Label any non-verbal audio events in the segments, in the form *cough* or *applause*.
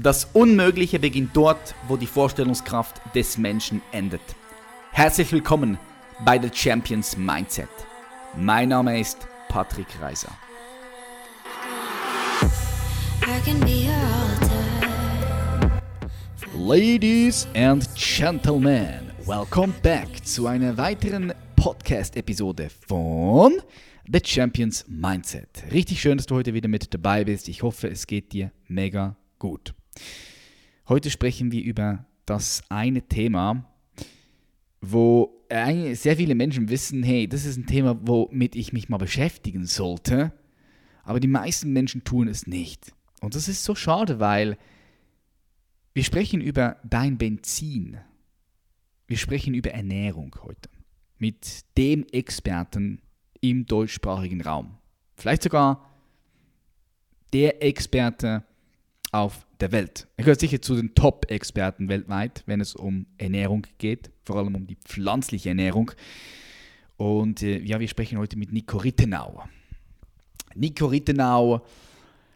Das Unmögliche beginnt dort, wo die Vorstellungskraft des Menschen endet. Herzlich willkommen bei The Champions Mindset. Mein Name ist Patrick Reiser. Ladies and Gentlemen, welcome back zu einer weiteren Podcast-Episode von The Champions Mindset. Richtig schön, dass du heute wieder mit dabei bist. Ich hoffe, es geht dir mega gut. Heute sprechen wir über das eine Thema, wo sehr viele Menschen wissen, hey, das ist ein Thema, womit ich mich mal beschäftigen sollte, aber die meisten Menschen tun es nicht. Und das ist so schade, weil wir sprechen über dein Benzin. Wir sprechen über Ernährung heute mit dem Experten im deutschsprachigen Raum. Vielleicht sogar der Experte auf der Welt. Er gehört sicher zu den Top-Experten weltweit, wenn es um Ernährung geht, vor allem um die pflanzliche Ernährung. Und äh, ja, wir sprechen heute mit Nico Rittenau. Nico Rittenau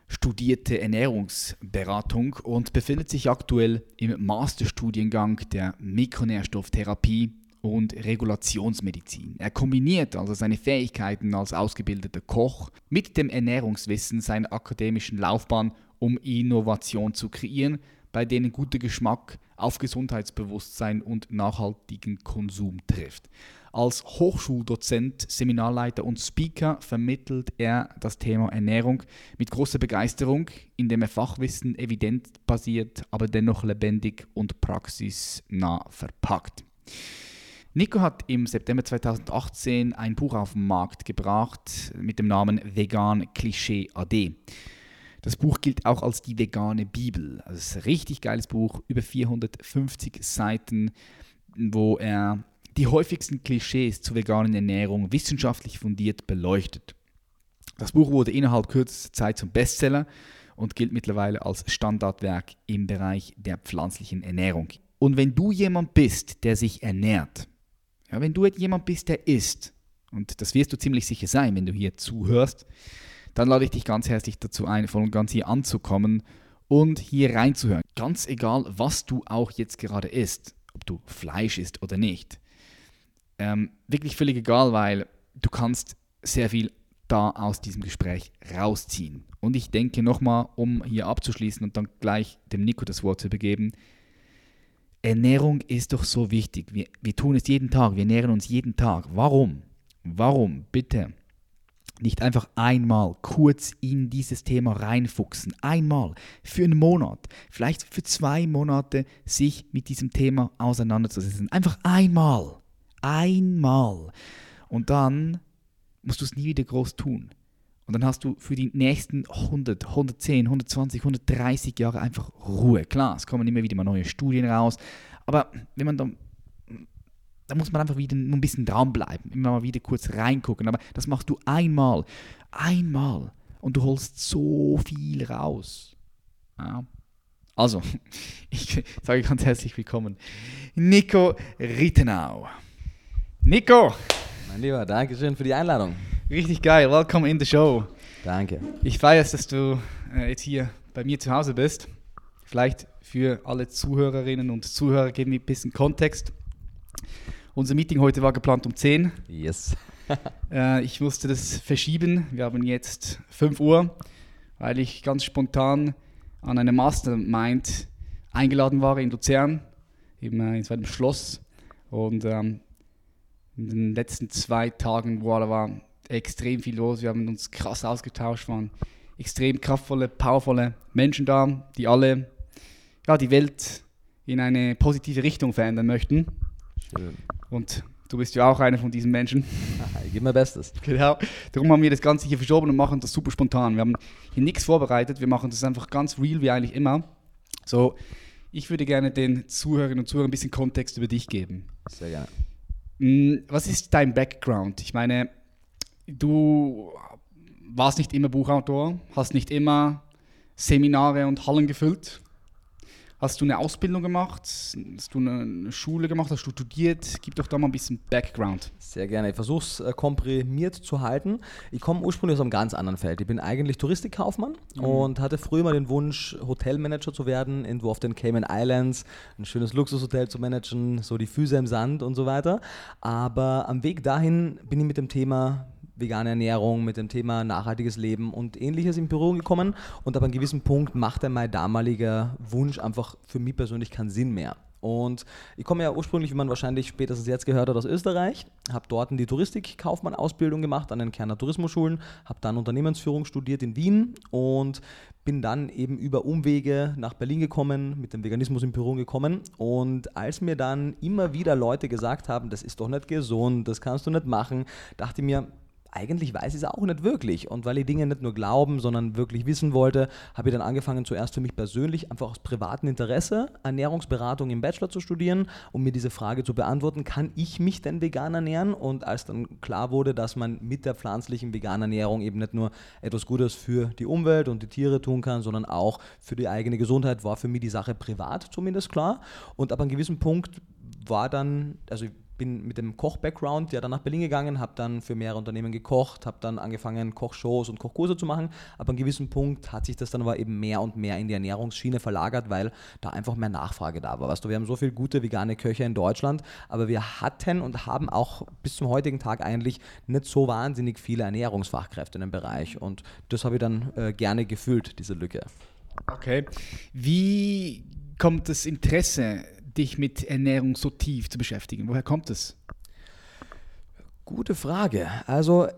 studierte Ernährungsberatung und befindet sich aktuell im Masterstudiengang der Mikronährstofftherapie und Regulationsmedizin. Er kombiniert also seine Fähigkeiten als ausgebildeter Koch mit dem Ernährungswissen seiner akademischen Laufbahn um Innovation zu kreieren, bei denen guter Geschmack auf Gesundheitsbewusstsein und nachhaltigen Konsum trifft. Als Hochschuldozent, Seminarleiter und Speaker vermittelt er das Thema Ernährung mit großer Begeisterung, indem er Fachwissen evidenzbasiert, aber dennoch lebendig und praxisnah verpackt. Nico hat im September 2018 ein Buch auf den Markt gebracht mit dem Namen Vegan Klischee AD. Das Buch gilt auch als die vegane Bibel. Also es ist ein richtig geiles Buch, über 450 Seiten, wo er die häufigsten Klischees zur veganen Ernährung wissenschaftlich fundiert beleuchtet. Das Buch wurde innerhalb kürzester Zeit zum Bestseller und gilt mittlerweile als Standardwerk im Bereich der pflanzlichen Ernährung. Und wenn du jemand bist, der sich ernährt, ja, wenn du jemand bist, der isst, und das wirst du ziemlich sicher sein, wenn du hier zuhörst, dann lade ich dich ganz herzlich dazu ein, voll und ganz hier anzukommen und hier reinzuhören. Ganz egal, was du auch jetzt gerade isst, ob du Fleisch isst oder nicht. Ähm, wirklich völlig egal, weil du kannst sehr viel da aus diesem Gespräch rausziehen. Und ich denke nochmal, um hier abzuschließen und dann gleich dem Nico das Wort zu begeben, Ernährung ist doch so wichtig. Wir, wir tun es jeden Tag, wir ernähren uns jeden Tag. Warum? Warum? Bitte nicht einfach einmal kurz in dieses Thema reinfuchsen, einmal für einen Monat, vielleicht für zwei Monate sich mit diesem Thema auseinanderzusetzen. Einfach einmal, einmal. Und dann musst du es nie wieder groß tun. Und dann hast du für die nächsten 100, 110, 120, 130 Jahre einfach Ruhe. Klar, es kommen immer wieder mal neue Studien raus. Aber wenn man dann da muss man einfach wieder ein bisschen dranbleiben, immer mal wieder kurz reingucken. Aber das machst du einmal, einmal und du holst so viel raus. Ja. Also, *laughs* ich sage ganz herzlich willkommen, Nico Rittenau. Nico! Mein Lieber, danke schön für die Einladung. Richtig geil, welcome in the show. Danke. Ich feiere es, dass du äh, jetzt hier bei mir zu Hause bist. Vielleicht für alle Zuhörerinnen und Zuhörer geben wir ein bisschen Kontext. Unser Meeting heute war geplant um 10. Yes. *laughs* äh, ich musste das verschieben. Wir haben jetzt 5 Uhr, weil ich ganz spontan an eine Mastermind eingeladen war in Luzern, eben äh, in so einem Schloss. Und ähm, in den letzten zwei Tagen boah, da war extrem viel los. Wir haben uns krass ausgetauscht, waren extrem kraftvolle, powervolle Menschen da, die alle ja, die Welt in eine positive Richtung verändern möchten. Schön. Und du bist ja auch einer von diesen Menschen. *laughs* Ich gebe mein Bestes. Genau. Darum haben wir das Ganze hier verschoben und machen das super spontan. Wir haben hier nichts vorbereitet, wir machen das einfach ganz real wie eigentlich immer. So, ich würde gerne den Zuhörerinnen und Zuhörern ein bisschen Kontext über dich geben. Sehr gerne. Hm, was ist dein Background? Ich meine, du warst nicht immer Buchautor, hast nicht immer Seminare und Hallen gefüllt, Hast du eine Ausbildung gemacht? Hast du eine Schule gemacht? Hast du studiert? Gib doch da mal ein bisschen Background. Sehr gerne. Ich versuche es äh, komprimiert zu halten. Ich komme ursprünglich aus einem ganz anderen Feld. Ich bin eigentlich Touristikkaufmann mhm. und hatte früher mal den Wunsch, Hotelmanager zu werden, irgendwo auf den Cayman Islands, ein schönes Luxushotel zu managen, so die Füße im Sand und so weiter. Aber am Weg dahin bin ich mit dem Thema vegane Ernährung, mit dem Thema nachhaltiges Leben und ähnliches in Berührung gekommen. Und ab einem gewissen Punkt machte mein damaliger Wunsch einfach für mich persönlich keinen Sinn mehr. Und ich komme ja ursprünglich, wie man wahrscheinlich spätestens jetzt gehört hat, aus Österreich, habe dort die Touristikkaufmann-Ausbildung gemacht an den Kerner Tourismusschulen, habe dann Unternehmensführung studiert in Wien und bin dann eben über Umwege nach Berlin gekommen, mit dem Veganismus in Berührung gekommen. Und als mir dann immer wieder Leute gesagt haben, das ist doch nicht gesund, das kannst du nicht machen, dachte ich mir, eigentlich weiß ich es auch nicht wirklich. Und weil ich Dinge nicht nur glauben, sondern wirklich wissen wollte, habe ich dann angefangen, zuerst für mich persönlich, einfach aus privatem Interesse, Ernährungsberatung im Bachelor zu studieren, um mir diese Frage zu beantworten, kann ich mich denn vegan ernähren? Und als dann klar wurde, dass man mit der pflanzlichen veganen Ernährung eben nicht nur etwas Gutes für die Umwelt und die Tiere tun kann, sondern auch für die eigene Gesundheit, war für mich die Sache privat zumindest klar. Und ab einem gewissen Punkt war dann, also bin mit dem Koch-Background ja dann nach Berlin gegangen, habe dann für mehrere Unternehmen gekocht, habe dann angefangen, Kochshows und Kochkurse zu machen. Aber an einem gewissen Punkt hat sich das dann aber eben mehr und mehr in die Ernährungsschiene verlagert, weil da einfach mehr Nachfrage da war. Weißt du, wir haben so viele gute vegane Köche in Deutschland, aber wir hatten und haben auch bis zum heutigen Tag eigentlich nicht so wahnsinnig viele Ernährungsfachkräfte in dem Bereich. Und das habe ich dann äh, gerne gefüllt, diese Lücke. Okay. Wie kommt das Interesse dich mit Ernährung so tief zu beschäftigen? Woher kommt es? Gute Frage. Also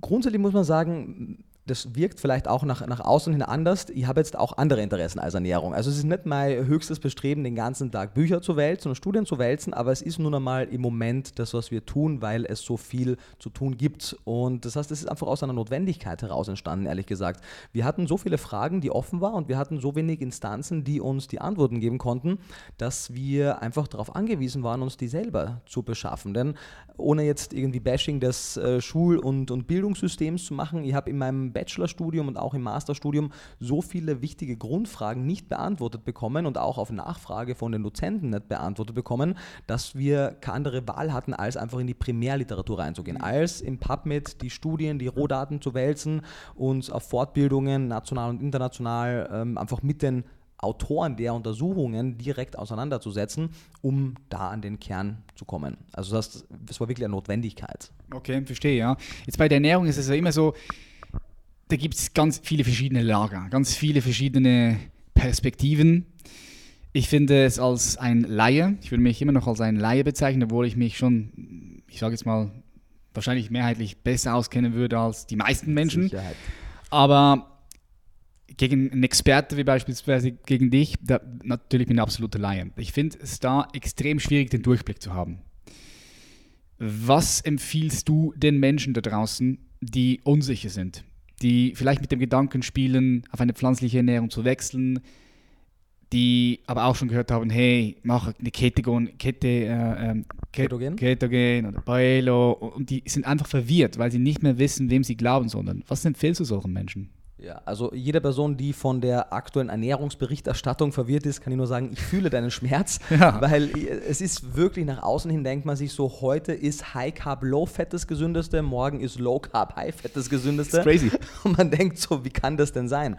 grundsätzlich muss man sagen, das wirkt vielleicht auch nach, nach außen hin anders. Ich habe jetzt auch andere Interessen als Ernährung. Also es ist nicht mein höchstes Bestreben, den ganzen Tag Bücher zu wälzen und Studien zu wälzen, aber es ist nun einmal im Moment das, was wir tun, weil es so viel zu tun gibt. Und das heißt, es ist einfach aus einer Notwendigkeit heraus entstanden, ehrlich gesagt. Wir hatten so viele Fragen, die offen waren und wir hatten so wenig Instanzen, die uns die Antworten geben konnten, dass wir einfach darauf angewiesen waren, uns die selber zu beschaffen. Denn ohne jetzt irgendwie Bashing des äh, Schul- und, und Bildungssystems zu machen, ich habe in meinem Bachelorstudium und auch im Masterstudium so viele wichtige Grundfragen nicht beantwortet bekommen und auch auf Nachfrage von den Dozenten nicht beantwortet bekommen, dass wir keine andere Wahl hatten, als einfach in die Primärliteratur reinzugehen, mhm. als im PubMed die Studien, die Rohdaten zu wälzen, uns auf Fortbildungen national und international ähm, einfach mit den Autoren der Untersuchungen direkt auseinanderzusetzen, um da an den Kern zu kommen. Also das, das war wirklich eine Notwendigkeit. Okay, verstehe, ja. Jetzt bei der Ernährung ist es ja immer so, da gibt es ganz viele verschiedene Lager, ganz viele verschiedene Perspektiven. Ich finde es als ein Laie, ich würde mich immer noch als ein Laie bezeichnen, obwohl ich mich schon, ich sage jetzt mal, wahrscheinlich mehrheitlich besser auskennen würde als die meisten Menschen. Sicherheit. Aber gegen einen Experte wie beispielsweise gegen dich, da, natürlich bin ich absoluter Laie. Ich finde es da extrem schwierig, den Durchblick zu haben. Was empfiehlst du den Menschen da draußen, die unsicher sind? Die vielleicht mit dem Gedanken spielen, auf eine pflanzliche Ernährung zu wechseln, die aber auch schon gehört haben, hey, mach eine Ketogen, Kete, äh, ähm, Ketogen? Ketogen oder Paelo und die sind einfach verwirrt, weil sie nicht mehr wissen, wem sie glauben sollen. Was empfiehlst du solchen Menschen? Ja, also jede Person, die von der aktuellen Ernährungsberichterstattung verwirrt ist, kann ich nur sagen, ich fühle deinen Schmerz, *laughs* ja. weil es ist wirklich nach außen hin, denkt man sich so, heute ist High Carb Low Fat das gesündeste, morgen ist Low Carb High Fat das gesündeste. Das ist crazy. *laughs* Und man denkt so, wie kann das denn sein?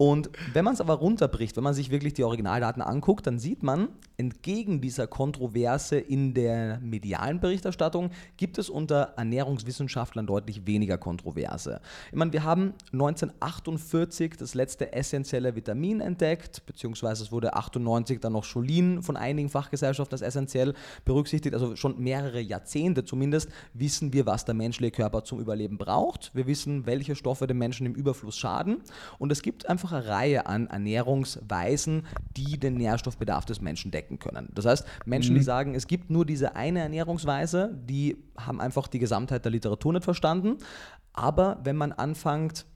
Und wenn man es aber runterbricht, wenn man sich wirklich die Originaldaten anguckt, dann sieht man, entgegen dieser Kontroverse in der medialen Berichterstattung gibt es unter Ernährungswissenschaftlern deutlich weniger Kontroverse. Ich meine, wir haben 1998 1948 das letzte essentielle Vitamin entdeckt, beziehungsweise es wurde 98 dann noch Cholin von einigen Fachgesellschaften als essentiell berücksichtigt. Also schon mehrere Jahrzehnte zumindest wissen wir, was der menschliche Körper zum Überleben braucht. Wir wissen, welche Stoffe dem Menschen im Überfluss schaden. Und es gibt einfach eine Reihe an Ernährungsweisen, die den Nährstoffbedarf des Menschen decken können. Das heißt, Menschen, mhm. die sagen, es gibt nur diese eine Ernährungsweise, die haben einfach die Gesamtheit der Literatur nicht verstanden. Aber wenn man anfängt,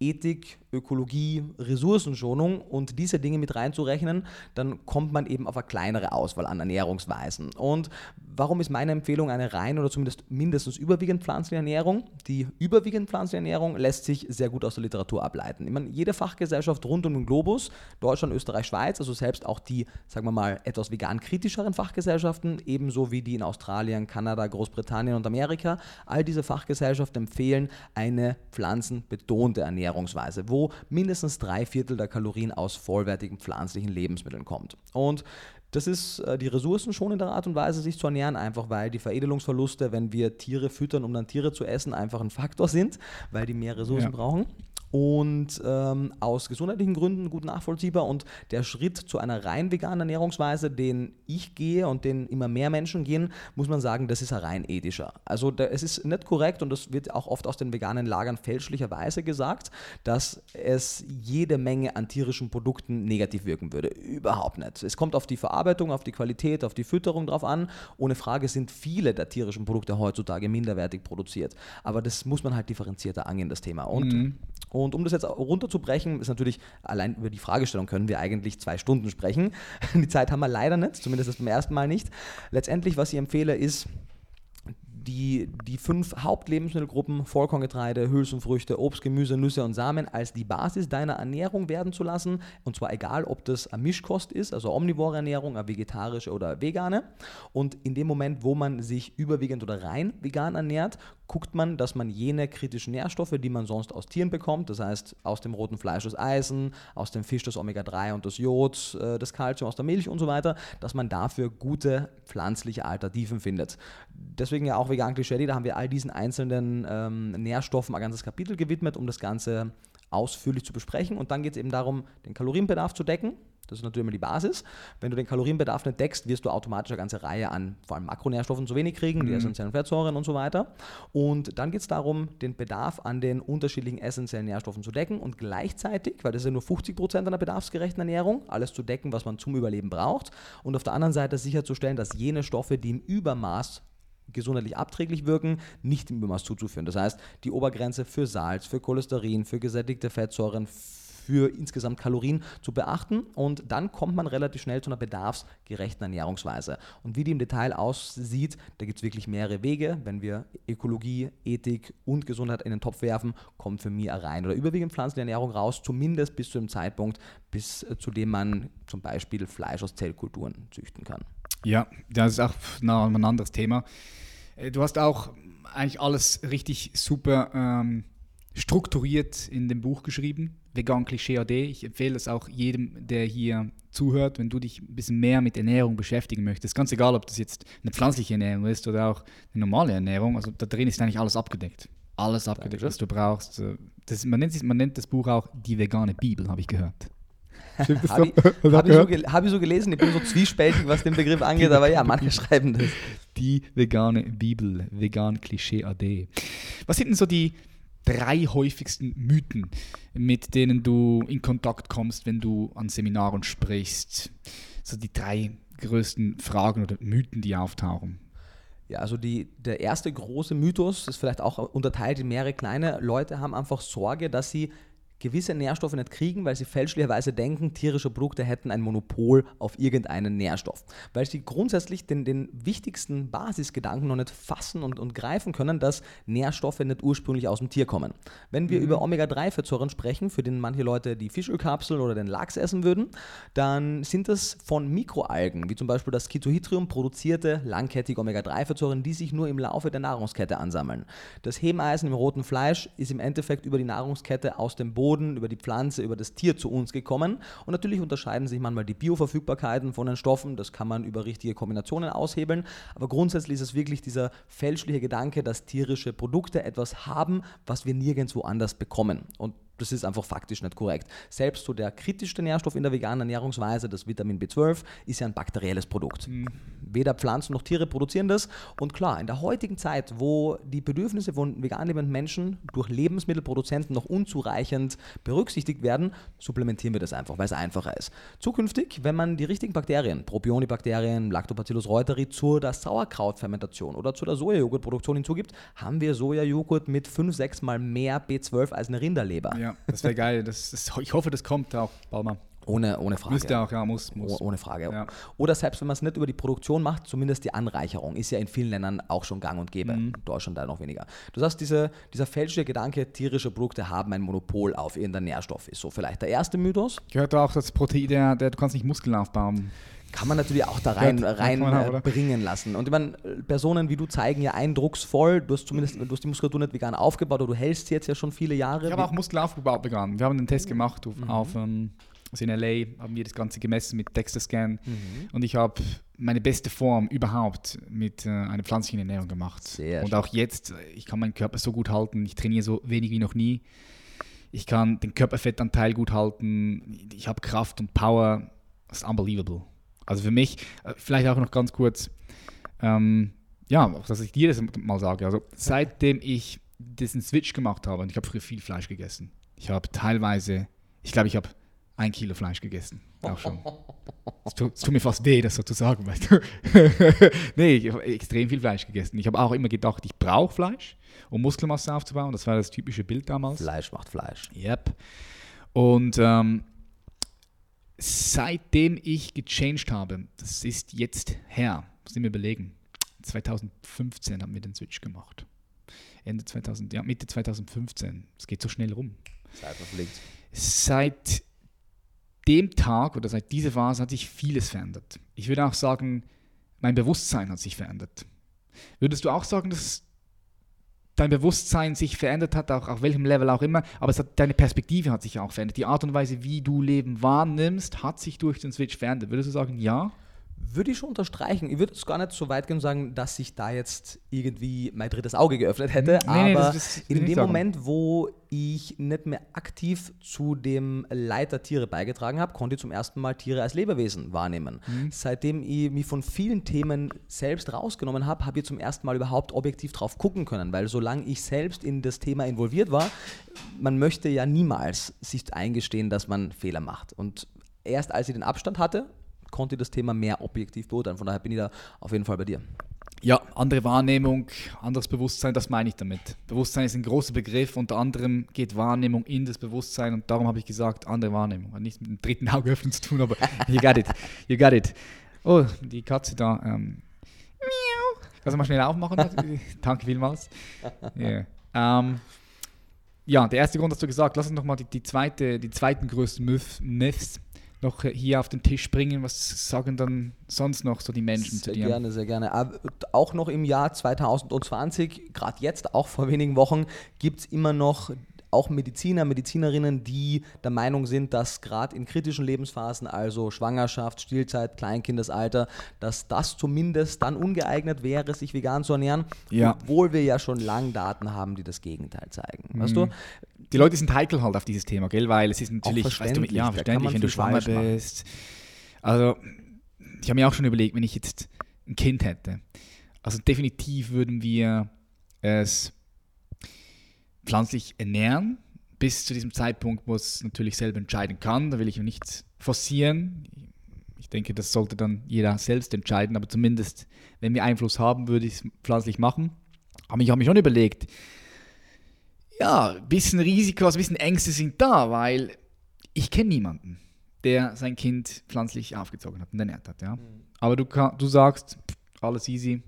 Ethik, Ökologie, Ressourcenschonung und diese Dinge mit reinzurechnen, dann kommt man eben auf eine kleinere Auswahl an Ernährungsweisen. Und warum ist meine Empfehlung eine rein oder zumindest mindestens überwiegend pflanzliche Ernährung? Die überwiegend pflanzliche Ernährung lässt sich sehr gut aus der Literatur ableiten. Ich meine, jede Fachgesellschaft rund um den Globus, Deutschland, Österreich, Schweiz, also selbst auch die, sagen wir mal, etwas vegan kritischeren Fachgesellschaften, ebenso wie die in Australien, Kanada, Großbritannien und Amerika, all diese Fachgesellschaften empfehlen eine pflanzenbetonte Ernährungsweise, wo mindestens drei Viertel der Kalorien aus vollwertigen pflanzlichen Lebensmitteln kommt. Und das ist äh, die ressourcenschonende Art und Weise, sich zu ernähren, einfach weil die Veredelungsverluste, wenn wir Tiere füttern, um dann Tiere zu essen, einfach ein Faktor sind, weil die mehr Ressourcen ja. brauchen und ähm, aus gesundheitlichen Gründen gut nachvollziehbar. Und der Schritt zu einer rein veganen Ernährungsweise, den ich gehe und den immer mehr Menschen gehen, muss man sagen, das ist ein rein ethischer. Also da, es ist nicht korrekt und das wird auch oft aus den veganen Lagern fälschlicherweise gesagt, dass es jede Menge an tierischen Produkten negativ wirken würde. Überhaupt nicht. Es kommt auf die Verarbeitung, auf die Qualität, auf die Fütterung drauf an. Ohne Frage sind viele der tierischen Produkte heutzutage minderwertig produziert. Aber das muss man halt differenzierter angehen, das Thema. Und mhm. Und um das jetzt runterzubrechen, ist natürlich, allein über die Fragestellung können wir eigentlich zwei Stunden sprechen. *laughs* Die Zeit haben wir leider nicht, zumindest beim ersten Mal nicht. Letztendlich, was ich empfehle, ist, die, die fünf Hauptlebensmittelgruppen Vollkorngetreide, Hülsenfrüchte, Obst, Gemüse, Nüsse und Samen als die Basis deiner Ernährung werden zu lassen. Und zwar egal, ob das eine Mischkost ist, also omnivore Ernährung, eine vegetarische oder vegane. Und in dem Moment, wo man sich überwiegend oder rein vegan ernährt, guckt man, dass man jene kritischen Nährstoffe, die man sonst aus Tieren bekommt, das heißt aus dem roten Fleisch das Eisen, aus dem Fisch das Omega-3 und das Jod, äh, das Kalzium aus der Milch und so weiter, dass man dafür gute pflanzliche Alternativen findet. Deswegen ja auch vegan Klischee, da haben wir all diesen einzelnen ähm, Nährstoffen ein ganzes Kapitel gewidmet, um das Ganze ausführlich zu besprechen. Und dann geht es eben darum, den Kalorienbedarf zu decken. Das ist natürlich immer die Basis. Wenn du den Kalorienbedarf nicht deckst, wirst du automatisch eine ganze Reihe an vor allem Makronährstoffen zu wenig kriegen, mhm. die essentiellen Fettsäuren und so weiter. Und dann geht es darum, den Bedarf an den unterschiedlichen essentiellen Nährstoffen zu decken und gleichzeitig, weil das ist ja nur 50 Prozent einer bedarfsgerechten Ernährung, alles zu decken, was man zum Überleben braucht. Und auf der anderen Seite sicherzustellen, dass jene Stoffe, die im Übermaß gesundheitlich abträglich wirken, nicht im Übermaß zuzuführen. Das heißt, die Obergrenze für Salz, für Cholesterin, für gesättigte Fettsäuren, für insgesamt Kalorien zu beachten und dann kommt man relativ schnell zu einer bedarfsgerechten Ernährungsweise. Und wie die im Detail aussieht, da gibt es wirklich mehrere Wege. Wenn wir Ökologie, Ethik und Gesundheit in den Topf werfen, kommt für mich rein oder überwiegend pflanzliche Ernährung raus, zumindest bis zu dem Zeitpunkt, bis äh, zu dem man zum Beispiel Fleisch aus Zellkulturen züchten kann. Ja, das ist auch noch ein anderes Thema. Äh, du hast auch eigentlich alles richtig super ähm, strukturiert in dem Buch geschrieben, Vegan Klischee AD. Ich empfehle es auch jedem, der hier zuhört, wenn du dich ein bisschen mehr mit Ernährung beschäftigen möchtest. Ganz egal, ob das jetzt eine pflanzliche Ernährung ist oder auch eine normale Ernährung. Also da drin ist eigentlich alles abgedeckt. Alles abgedeckt, Dankeschön. was du brauchst. Das, man, nennt, man nennt das Buch auch die vegane Bibel, habe ich gehört. Habe ich, *laughs* hab ich, so hab ich, so gelesen, ich bin so zwiespältig, was den Begriff angeht, aber ja, manche schreiben das. Die vegane Bibel, vegan Klischee AD. Was sind denn so die drei häufigsten Mythen, mit denen du in Kontakt kommst, wenn du an Seminaren sprichst? So die drei größten Fragen oder Mythen, die auftauchen. Ja, also die, der erste große Mythos, das ist vielleicht auch unterteilt in mehrere kleine, Leute haben einfach Sorge, dass sie gewisse Nährstoffe nicht kriegen, weil sie fälschlicherweise denken, tierische Produkte hätten ein Monopol auf irgendeinen Nährstoff. Weil sie grundsätzlich den, den wichtigsten Basisgedanken noch nicht fassen und, und greifen können, dass Nährstoffe nicht ursprünglich aus dem Tier kommen. Wenn wir mhm. über Omega-3-Fettsäuren sprechen, für den manche Leute die Fischölkapseln oder den Lachs essen würden, dann sind das von Mikroalgen, wie zum Beispiel das Ketohydrium, produzierte langkettige Omega-3-Fettsäuren, die sich nur im Laufe der Nahrungskette ansammeln. Das Hebeneisen im roten Fleisch ist im Endeffekt über die Nahrungskette aus dem Boden Boden, über die Pflanze, über das Tier zu uns gekommen. Und natürlich unterscheiden sich manchmal die Bioverfügbarkeiten von den Stoffen. Das kann man über richtige Kombinationen aushebeln. Aber grundsätzlich ist es wirklich dieser fälschliche Gedanke, dass tierische Produkte etwas haben, was wir nirgendwo anders bekommen. Und das ist einfach faktisch nicht korrekt. Selbst so der kritischste Nährstoff in der veganen Ernährungsweise, das Vitamin B12, ist ja ein bakterielles Produkt. Mhm. Weder Pflanzen noch Tiere produzieren das. Und klar, in der heutigen Zeit, wo die Bedürfnisse von vegan lebenden Menschen durch Lebensmittelproduzenten noch unzureichend berücksichtigt werden, supplementieren wir das einfach, weil es einfacher ist. Zukünftig, wenn man die richtigen Bakterien, Propionibakterien, Lactobacillus reuteri, zur der Sauerkrautfermentation oder zu der Sojajoghurtproduktion hinzugibt, haben wir Sojajoghurt mit 5, 6 mal mehr B12 als eine Rinderleber. Ja. Ja, das wäre geil. Das, das, ich hoffe, das kommt auch bald mal. Ohne, ohne Frage. Müsste auch, ja, muss. muss. Oh- Ohne Frage. Ja. Oder selbst wenn man es nicht über die Produktion macht, zumindest die Anreicherung ist ja in vielen Ländern auch schon gang und gäbe. Mhm. In Deutschland da noch weniger. Du sagst, diese, dieser fälschliche Gedanke, tierische Produkte haben ein Monopol auf irgendeinen Nährstoff, ist so vielleicht der erste Mythos. Gehört auch das Protein, der, der, du kannst nicht Muskeln aufbauen. Kann man natürlich auch da rein, Ja, rein kann man auch, äh, lassen. Und ich meine, Personen wie du zeigen ja eindrucksvoll, du hast zumindest du hast die Muskulatur nicht vegan aufgebaut, oder du hältst sie jetzt ja schon viele Jahre. Ich habe auch Muskeln aufgebaut vegan. Wir haben einen Test gemacht Mhm. auf, auf ähm, also in LA, haben wir das Ganze gemessen mit Dexter-Scan Mhm. und ich habe meine beste Form überhaupt mit äh, einer pflanzlichen Ernährung gemacht. Sehr und schön. auch jetzt, äh, ich kann meinen Körper so gut halten, ich trainiere so wenig wie noch nie. Ich kann den Körperfettanteil gut halten, ich habe Kraft und Power. Das ist unbelievable. Also für mich, äh, vielleicht auch noch ganz kurz, ähm, ja, auch, dass ich dir das mal sage. Also seitdem ich diesen Switch gemacht habe, und ich habe früher viel Fleisch gegessen. Ich habe teilweise, ich glaube, ich habe ein Kilo Fleisch gegessen. Auch schon. *laughs* Es tut, tut mir fast weh, das so zu sagen, weißt du. *laughs* nee, ich habe extrem viel Fleisch gegessen. Ich habe auch immer gedacht, ich brauche Fleisch, um Muskelmasse aufzubauen. Das war das typische Bild damals. Fleisch macht Fleisch. Yep. Und ähm, seitdem ich gechanged habe, das ist jetzt her, muss ich mir überlegen, 2015 haben wir den Switch gemacht. Ende 2000, ja, Mitte 2015. Es geht so schnell rum. Zeit verfliegt. Seit dem Tag oder seit dieser Phase hat sich vieles verändert. Ich würde auch sagen, mein Bewusstsein hat sich verändert. Würdest du auch sagen, dass dein Bewusstsein sich verändert hat, auch auf welchem Level auch immer, aber hat, deine Perspektive hat sich auch verändert. Die Art und Weise, wie du Leben wahrnimmst, hat sich durch den Switch verändert. Würdest du sagen, ja? Würde ich schon unterstreichen. Ich würde es gar nicht so weit gehen und sagen, dass sich da jetzt irgendwie mein drittes Auge geöffnet hätte. Nee, nee, aber das- das ich in dem. Moment, wo ich nicht mehr aktiv zu dem Leid der Tiere beigetragen habe, konnte ich zum ersten Mal Tiere als Lebewesen wahrnehmen. Mhm. Seitdem ich mich von vielen Themen selbst rausgenommen habe, habe ich zum ersten Mal überhaupt objektiv drauf gucken können. Weil solange ich selbst in das Thema involviert war, man möchte ja niemals sich eingestehen, dass man Fehler macht. Und erst als ich den Abstand hatte, konnte das Thema mehr objektiv beurteilen. Von daher bin ich da auf jeden Fall bei dir. Ja, andere Wahrnehmung, anderes Bewusstsein, das meine ich damit. Bewusstsein ist ein großer Begriff, unter anderem geht Wahrnehmung in das Bewusstsein und darum habe ich gesagt, andere Wahrnehmung. Hat nichts mit dem dritten Auge öffnen zu tun, aber *laughs* you got it, you got it. Oh, die Katze da. Ähm. Kannst du mal schnell aufmachen? *laughs* Danke vielmals. Yeah. Ähm, ja, der erste Grund hast du gesagt. Lass uns nochmal die, die, zweite, die zweiten größten Myth, Myths noch hier auf den Tisch bringen. Was sagen dann sonst noch so die Menschen zu Sehr dir? gerne, sehr gerne. Aber auch noch im Jahr 2020, gerade jetzt, auch vor wenigen Wochen, gibt es immer noch auch Mediziner, Medizinerinnen, die der Meinung sind, dass gerade in kritischen Lebensphasen, also Schwangerschaft, Stillzeit, Kleinkindesalter, dass das zumindest dann ungeeignet wäre, sich vegan zu ernähren, Ja. obwohl wir ja schon lange Daten haben, die das Gegenteil zeigen. Weißt du? Die Leute sind heikel halt auf dieses Thema, gell? Weil es ist natürlich, weißt du, verständlich, ja, verständlich, wenn du schwanger bist. Also, ich habe mir auch schon überlegt, wenn ich jetzt ein Kind hätte. Also definitiv würden wir es pflanzlich ernähren, bis zu diesem Zeitpunkt, wo es natürlich selber entscheiden kann. Da will ich nichts forcieren. Ich denke, das sollte dann jeder selbst entscheiden, aber zumindest, wenn wir Einfluss haben, würde ich es pflanzlich machen. Aber ich habe mir schon überlegt, ja, ein bisschen Risiko, also ein bisschen Ängste sind da, weil ich kenne niemanden, der sein Kind pflanzlich aufgezogen hat und ernährt hat. Ja. Aber du, kann, du sagst, alles easy.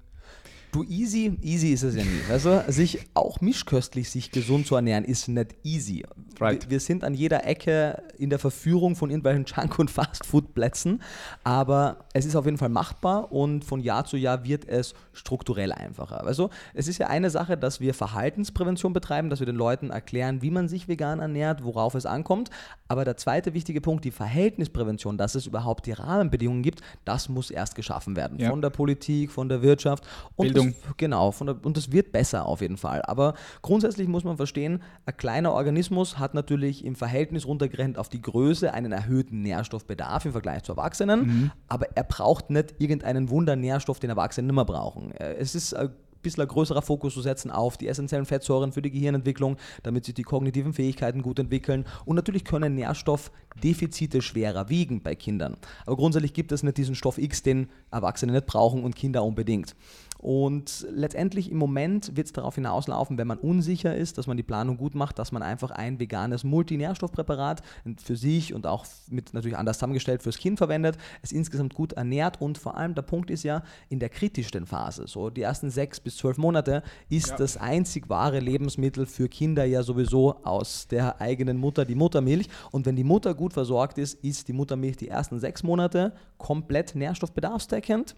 Du, easy, easy ist es ja nie. Also, sich auch mischköstlich, sich gesund zu ernähren, ist nicht easy. Right. Wir, wir sind an jeder Ecke in der Verführung von irgendwelchen *laughs* Junk- und Fastfood-Plätzen, aber es ist auf jeden Fall machbar und von Jahr zu Jahr wird es strukturell einfacher. Also, es ist ja eine Sache, dass wir Verhaltensprävention betreiben, dass wir den Leuten erklären, wie man sich vegan ernährt, worauf es ankommt. Aber der zweite wichtige Punkt, die Verhältnisprävention, dass es überhaupt die Rahmenbedingungen gibt, das muss erst geschaffen werden. Ja. Von der Politik, von der Wirtschaft und Bildung. Das, genau, der, und das wird besser auf jeden Fall. Aber grundsätzlich muss man verstehen, ein kleiner Organismus hat natürlich im Verhältnis runtergerechnet auf die Größe einen erhöhten Nährstoffbedarf im Vergleich zu Erwachsenen, aber er braucht nicht irgendeinen Wundernährstoff, den Erwachsene nicht mehr brauchen. Äh, Es ist ein bisschen größerer Fokus zu setzen auf die essentiellen Fettsäuren für die Gehirnentwicklung, damit sich die kognitiven Fähigkeiten gut entwickeln. Und natürlich können Nährstoffdefizite schwerer wiegen bei Kindern. Aber grundsätzlich gibt es nicht diesen Stoff X, den Erwachsene nicht brauchen und Kinder unbedingt. Und letztendlich im Moment wird es darauf hinauslaufen, wenn man unsicher ist, dass man die Planung gut macht, dass man einfach ein veganes Multinährstoffpräparat für sich und auch mit natürlich anders zusammengestellt fürs Kind verwendet, es insgesamt gut ernährt. Und vor allem der Punkt ist ja in der kritischsten Phase, so die ersten sechs bis zwölf Monate, ist ja. das einzig wahre Lebensmittel für Kinder ja sowieso aus der eigenen Mutter die Muttermilch. Und wenn die Mutter gut versorgt ist, ist die Muttermilch die ersten sechs Monate komplett nährstoffbedarfsdeckend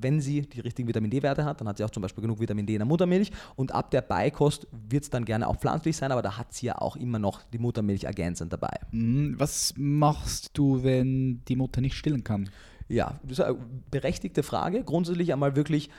wenn sie die richtigen Vitamin D-Werte hat, dann hat sie auch zum Beispiel genug Vitamin D in der Muttermilch. Und ab der Beikost wird es dann gerne auch pflanzlich sein, aber da hat sie ja auch immer noch die Muttermilch ergänzend dabei. Mhm. Was machst du, wenn die Mutter nicht stillen kann? Ja, das ist eine berechtigte Frage. Grundsätzlich einmal wirklich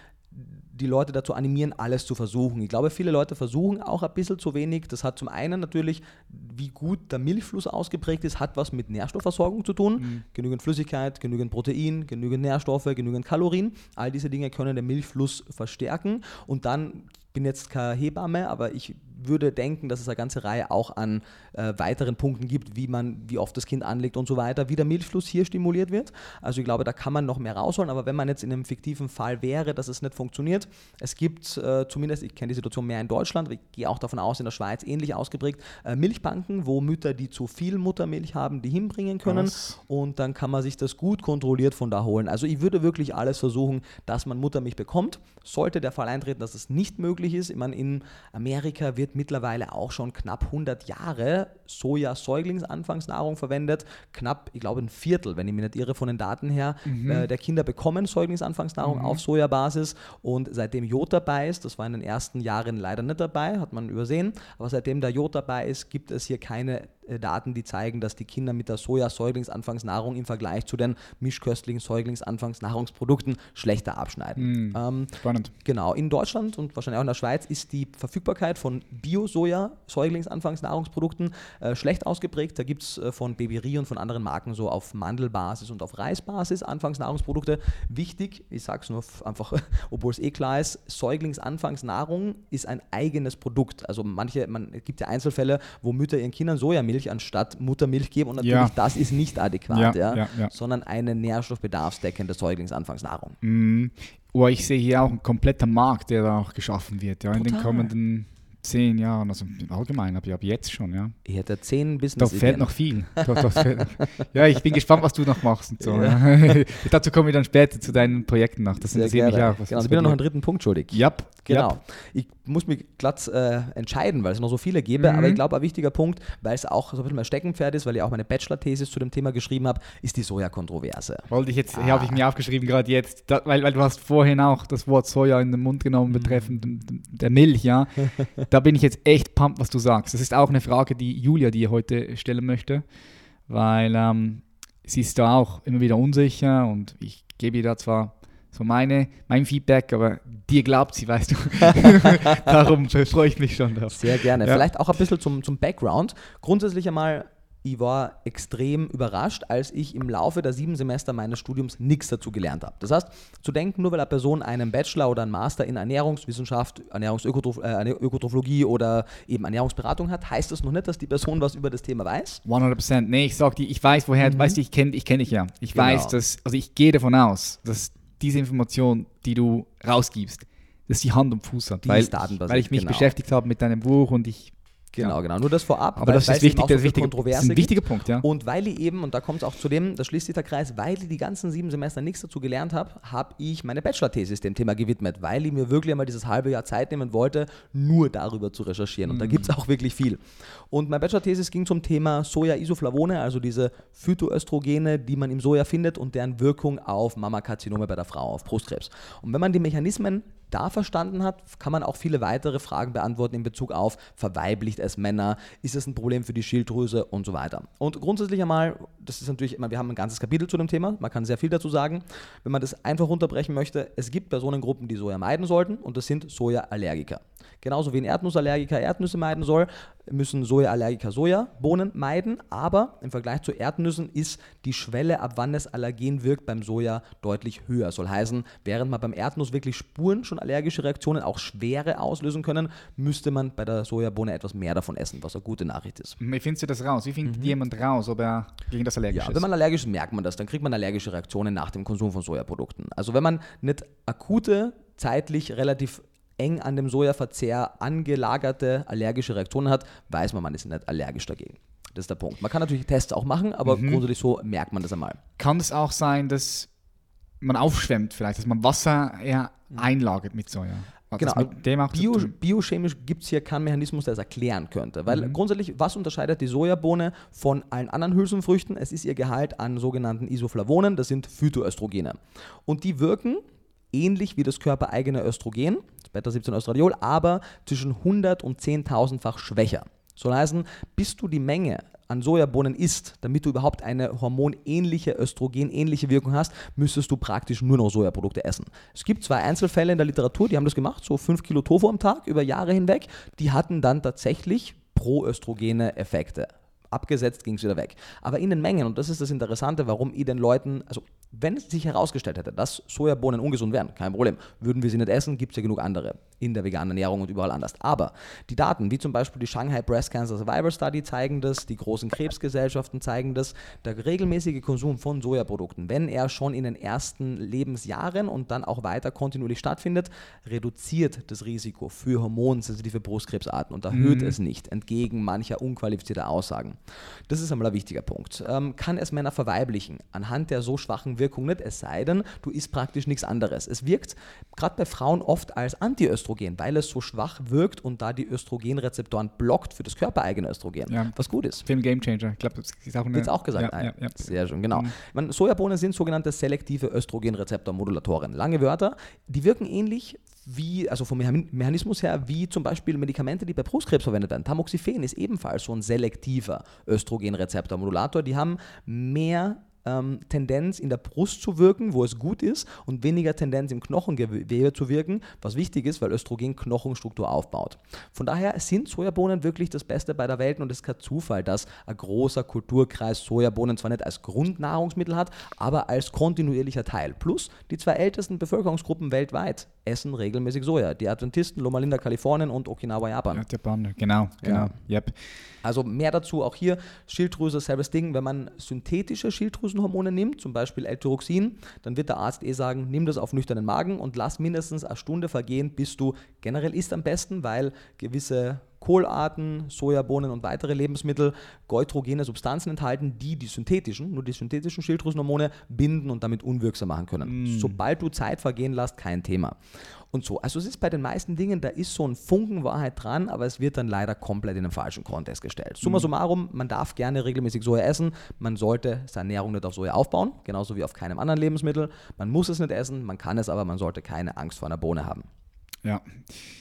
die Leute dazu animieren, alles zu versuchen. Ich glaube, viele Leute versuchen auch ein bisschen zu wenig. Das hat zum einen natürlich, wie gut der Milchfluss ausgeprägt ist, hat was mit Nährstoffversorgung zu tun. Mhm. Genügend Flüssigkeit, genügend Protein, genügend Nährstoffe, genügend Kalorien. All diese Dinge können den Milchfluss verstärken. Und dann bin jetzt keine Hebamme, aber ich würde denken, dass es eine ganze Reihe auch an äh, weiteren Punkten gibt, wie man, wie oft das Kind anlegt und so weiter, wie der Milchfluss hier stimuliert wird. Also ich glaube, da kann man noch mehr rausholen, aber wenn man jetzt in einem fiktiven Fall wäre, dass es nicht funktioniert, es gibt äh, zumindest, ich kenne die Situation mehr in Deutschland, ich gehe auch davon aus, in der Schweiz ähnlich ausgeprägt, äh, Milchbanken, wo Mütter, die zu viel Muttermilch haben, die hinbringen können Was? und dann kann man sich das gut kontrolliert von da holen. Also ich würde wirklich alles versuchen, dass man Muttermilch bekommt. Sollte der Fall eintreten, dass es nicht möglich ist, ich meine, in Amerika wird mittlerweile auch schon knapp 100 Jahre Soja-Säuglingsanfangsnahrung verwendet. Knapp, ich glaube, ein Viertel, wenn ich mich nicht irre von den Daten her, mhm. äh, der Kinder bekommen Säuglingsanfangsnahrung mhm. auf Sojabasis. Und seitdem Jod dabei ist, das war in den ersten Jahren leider nicht dabei, hat man übersehen, aber seitdem der Jod dabei ist, gibt es hier keine Daten, die zeigen, dass die Kinder mit der Soja-Säuglingsanfangsnahrung im Vergleich zu den mischköstlichen Säuglingsanfangsnahrungsprodukten schlechter abschneiden. Mhm. Ähm, Spannend. Genau, in Deutschland und wahrscheinlich auch in der Schweiz ist die Verfügbarkeit von Bio-Soja-Säuglingsanfangsnahrungsprodukten äh, schlecht ausgeprägt. Da gibt es äh, von Babyrie und von anderen Marken so auf Mandelbasis und auf Reisbasis Anfangsnahrungsprodukte. Wichtig, ich sage es nur einfach, *laughs* obwohl es eh klar ist, Säuglingsanfangsnahrung ist ein eigenes Produkt. Also manche, man gibt ja Einzelfälle, wo Mütter ihren Kindern Sojamilch anstatt Muttermilch geben und natürlich ja. das ist nicht adäquat, ja, ja, sondern eine nährstoffbedarfsdeckende Säuglingsanfangsnahrung. Mhm. Oh, ich sehe hier auch ein kompletter Markt, der da auch geschaffen wird, ja, in den kommenden zehn Jahren, also allgemein, aber ab jetzt schon, ja. Ich hätte zehn bis Da fehlt noch viel. Ja, ich bin gespannt, was du noch machst und so. Ja. *laughs* Dazu kommen wir dann später zu deinen Projekten nach. Das interessiert mich auch. Was genau, also bin noch einen dritten Punkt schuldig. Yep, genau. Yep. Ich muss mich glatt äh, entscheiden, weil es noch so viele gäbe, mhm. aber ich glaube, ein wichtiger Punkt, weil es auch so ein bisschen mein Steckenpferd ist, weil ich auch meine Bachelor-Thesis zu dem Thema geschrieben habe, ist die Soja-Kontroverse. Wollte ich jetzt, ah. hier habe ich mir aufgeschrieben, gerade jetzt, da, weil, weil du hast vorhin auch das Wort Soja in den Mund genommen, mhm. betreffend der Milch, ja. *laughs* da bin ich jetzt echt pumped, was du sagst. Das ist auch eine Frage, die Julia dir heute stellen möchte, weil ähm, sie ist da auch immer wieder unsicher und ich gebe ihr da zwar so meine, mein Feedback, aber dir glaubt sie, weißt du. *laughs* Darum freue ich mich schon darauf. Sehr gerne. Ja. Vielleicht auch ein bisschen zum, zum Background. Grundsätzlich einmal ich war extrem überrascht, als ich im Laufe der sieben Semester meines Studiums nichts dazu gelernt habe. Das heißt, zu denken, nur weil eine Person einen Bachelor oder einen Master in Ernährungswissenschaft, Ernährungsökotrophologie äh, oder eben Ernährungsberatung hat, heißt das noch nicht, dass die Person was über das Thema weiß. 100%. Nee, ich sag dir, ich weiß, woher, mhm. weißt du, ich kenne ich kenn dich ja. Ich genau. weiß, dass, also ich gehe davon aus, dass diese Information, die du rausgibst, dass die Hand und Fuß hat. Die weil, weil ich mich genau. beschäftigt habe mit deinem Buch und ich Genau, genau. Nur das vorab. Aber das ist wichtig, das, wichtige, das ist ein wichtiger Punkt, ja. Und weil ich eben, und da kommt es auch zu dem, das schließt sich der Kreis, weil ich die ganzen sieben Semester nichts dazu gelernt habe, habe ich meine Bachelor-Thesis dem Thema gewidmet, weil ich mir wirklich einmal dieses halbe Jahr Zeit nehmen wollte, nur darüber zu recherchieren. Und mhm. da gibt es auch wirklich viel. Und meine Bachelor-Thesis ging zum Thema Soja-Isoflavone, also diese Phytoöstrogene, die man im Soja findet und deren Wirkung auf Mammakarzinome bei der Frau, auf Brustkrebs. Und wenn man die Mechanismen da verstanden hat, kann man auch viele weitere Fragen beantworten in Bezug auf, verweiblicht es Männer, ist es ein Problem für die Schilddrüse und so weiter. Und grundsätzlich einmal, das ist natürlich, wir haben ein ganzes Kapitel zu dem Thema, man kann sehr viel dazu sagen. Wenn man das einfach runterbrechen möchte, es gibt Personengruppen, die Soja meiden sollten und das sind Sojaallergiker. Genauso wie ein Erdnussallergiker Erdnüsse meiden soll, müssen Sojaallergiker Sojabohnen meiden. Aber im Vergleich zu Erdnüssen ist die Schwelle, ab wann das Allergen wirkt, beim Soja deutlich höher. Soll heißen, während man beim Erdnuss wirklich Spuren schon allergische Reaktionen, auch schwere auslösen können, müsste man bei der Sojabohne etwas mehr davon essen, was eine gute Nachricht ist. Wie findest du das raus? Wie findet jemand raus, ob er gegen das allergisch Ja, ist? wenn man allergisch ist, merkt man das. Dann kriegt man allergische Reaktionen nach dem Konsum von Sojaprodukten. Also wenn man nicht akute, zeitlich relativ eng an dem Sojaverzehr angelagerte allergische Reaktionen hat, weiß man, man ist nicht allergisch dagegen. Das ist der Punkt. Man kann natürlich Tests auch machen, aber Mhm. grundsätzlich so merkt man das einmal. Kann es auch sein, dass man aufschwemmt vielleicht, dass man Wasser eher einlagert mit Soja? Hat Genau, Bio, biochemisch gibt es hier keinen Mechanismus, der es erklären könnte. Weil Mhm. grundsätzlich, was unterscheidet die Sojabohne von allen anderen Hülsenfrüchten? Es ist ihr Gehalt an sogenannten Isoflavonen, das sind Phytoöstrogene. Und die wirken ähnlich wie das körpereigene Östrogen, das Beta-17-Östradiol, aber zwischen 100 und 10.000-fach schwächer. Soll heißen, bis du die Menge an Sojabohnen isst, damit du überhaupt eine hormonähnliche, östrogenähnliche Wirkung hast, müsstest du praktisch nur noch Sojaprodukte essen. Es gibt zwei Einzelfälle in der Literatur, die haben das gemacht, so 5 Kilo Tofu am Tag über Jahre hinweg. Die hatten dann tatsächlich proöstrogene Effekte. Abgesetzt ging es wieder weg. Aber in den Mengen, und das ist das Interessante, warum ich den Leuten, also wenn es sich herausgestellt hätte, dass Sojabohnen ungesund wären, kein Problem, würden wir sie nicht essen, gibt es ja genug andere in der veganen Ernährung und überall anders. Aber die Daten, wie zum Beispiel die Shanghai Breast Cancer Survivor Study zeigen das, die großen Krebsgesellschaften zeigen das, der regelmäßige Konsum von Sojaprodukten, wenn er schon in den ersten Lebensjahren und dann auch weiter kontinuierlich stattfindet, reduziert das Risiko für hormonsensitive Brustkrebsarten und erhöht es nicht, entgegen mancher unqualifizierter Aussagen. Das ist einmal ein wichtiger Punkt. Ähm, kann es Männer verweiblichen? Anhand der so schwachen Wirkung nicht, es sei denn, du isst praktisch nichts anderes. Es wirkt gerade bei Frauen oft als Antiöstrogen, weil es so schwach wirkt und da die Östrogenrezeptoren blockt für das körpereigene Östrogen, Ja. was gut ist. Film Game Changer. Ich glaube, das ist auch eine. Wird auch gesagt. Ja, ja. Sehr schön, genau. Meine, Sojabohnen sind sogenannte selektive Östrogenrezeptormodulatoren. Lange Wörter. Die wirken ähnlich wie, also vom Mechan- Mechanismus her, wie zum Beispiel Medikamente, die bei Brustkrebs verwendet werden. Tamoxifen ist ebenfalls so ein selektiver Östrogenrezeptormodulator. Die haben mehr ähm, Tendenz in der Brust zu wirken, wo es gut ist, und weniger Tendenz im Knochengewebe zu wirken, was wichtig ist, weil Östrogen Knochenstruktur aufbaut. Von daher sind Sojabohnen wirklich das Beste bei der Welt und es ist kein Zufall, dass ein großer Kulturkreis Sojabohnen zwar nicht als Grundnahrungsmittel hat, aber als kontinuierlicher Teil. Plus die zwei ältesten Bevölkerungsgruppen weltweit essen regelmäßig Soja. Die Adventisten, Loma Linda, Kalifornien und Okinawa, Japan. Ja, Japan, genau, genau. Yep. Also mehr dazu auch hier, Schilddrüse, selbes Ding, wenn man synthetische Schilddrüsenhormone nimmt, zum Beispiel L-Tyroxin, dann wird der Arzt eh sagen, nimm das auf nüchternen Magen und lass mindestens eine Stunde vergehen, bis du generell isst am besten, weil gewisse Kohlarten, Sojabohnen und weitere Lebensmittel goitrogene Substanzen enthalten, die die synthetischen, nur die synthetischen Schilddrüsenhormone binden und damit unwirksam machen können. Sobald du Zeit vergehen lässt, kein Thema. Und so. Also es ist bei den meisten Dingen, da ist so ein Funken Wahrheit dran, aber es wird dann leider komplett in den falschen Kontext gestellt. Summa summarum, man darf gerne regelmäßig Soja essen, man sollte seine Ernährung nicht auf Soja aufbauen, genauso wie auf keinem anderen Lebensmittel. Man muss es nicht essen, man kann es aber, man sollte keine Angst vor einer Bohne haben. Ja,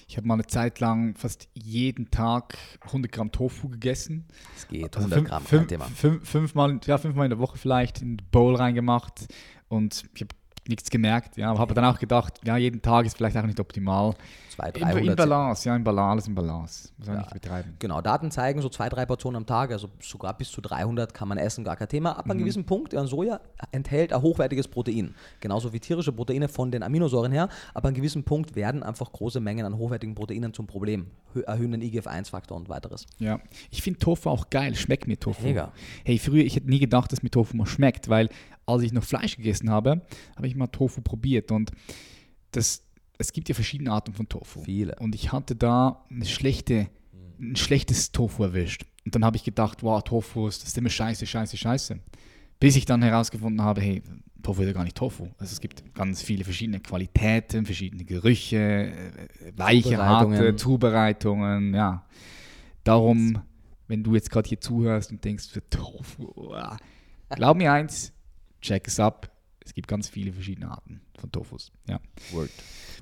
ich habe mal eine Zeit lang fast jeden Tag 100 Gramm Tofu gegessen. Es geht, Also 100 fünf, Gramm, kein fünf, Thema. fünf, fünfmal, ja, fünfmal in der Woche vielleicht in den Bowl reingemacht und ich habe nichts gemerkt. Ja, aber habe dann auch gedacht, ja, jeden Tag ist vielleicht auch nicht optimal. 200, Im, Im 300. Balance, ja, im Balance, alles im Balance. Muss man Ja. nicht betreiben. Genau, Daten zeigen so zwei, drei Portionen am Tag, also sogar bis zu 300 kann man essen, gar kein Thema. Ab einem gewissen Punkt, ja, Soja enthält ein hochwertiges Protein, genauso wie tierische Proteine von den Aminosäuren her. Aber an einem gewissen Punkt werden einfach große Mengen an hochwertigen Proteinen zum Problem, hö- erhöhen den IGF-1-Faktor und weiteres. Ja, ich finde Tofu auch geil, schmeckt mir Tofu. Mega. Hey, früher, ich hätte nie gedacht, dass mir Tofu mal schmeckt, weil als ich noch Fleisch gegessen habe, habe ich mal Tofu probiert und das, es gibt ja verschiedene Arten von Tofu. Viele. Und ich hatte da eine schlechte, ein schlechtes Tofu erwischt. Und dann habe ich gedacht, wow, Tofu, ist- das ist immer scheiße, scheiße, scheiße. Bis ich dann herausgefunden habe, hey, Tofu ist ja gar nicht Tofu. Also es gibt ganz viele verschiedene Qualitäten, verschiedene Gerüche, äh, weiche, Zubereitungen. Zubereitungen, ja. Darum, wenn du jetzt gerade hier zuhörst und denkst, für Tofu, glaub mir eins, check es ab, Es gibt ganz viele verschiedene Arten von Tofus. Ja. Word.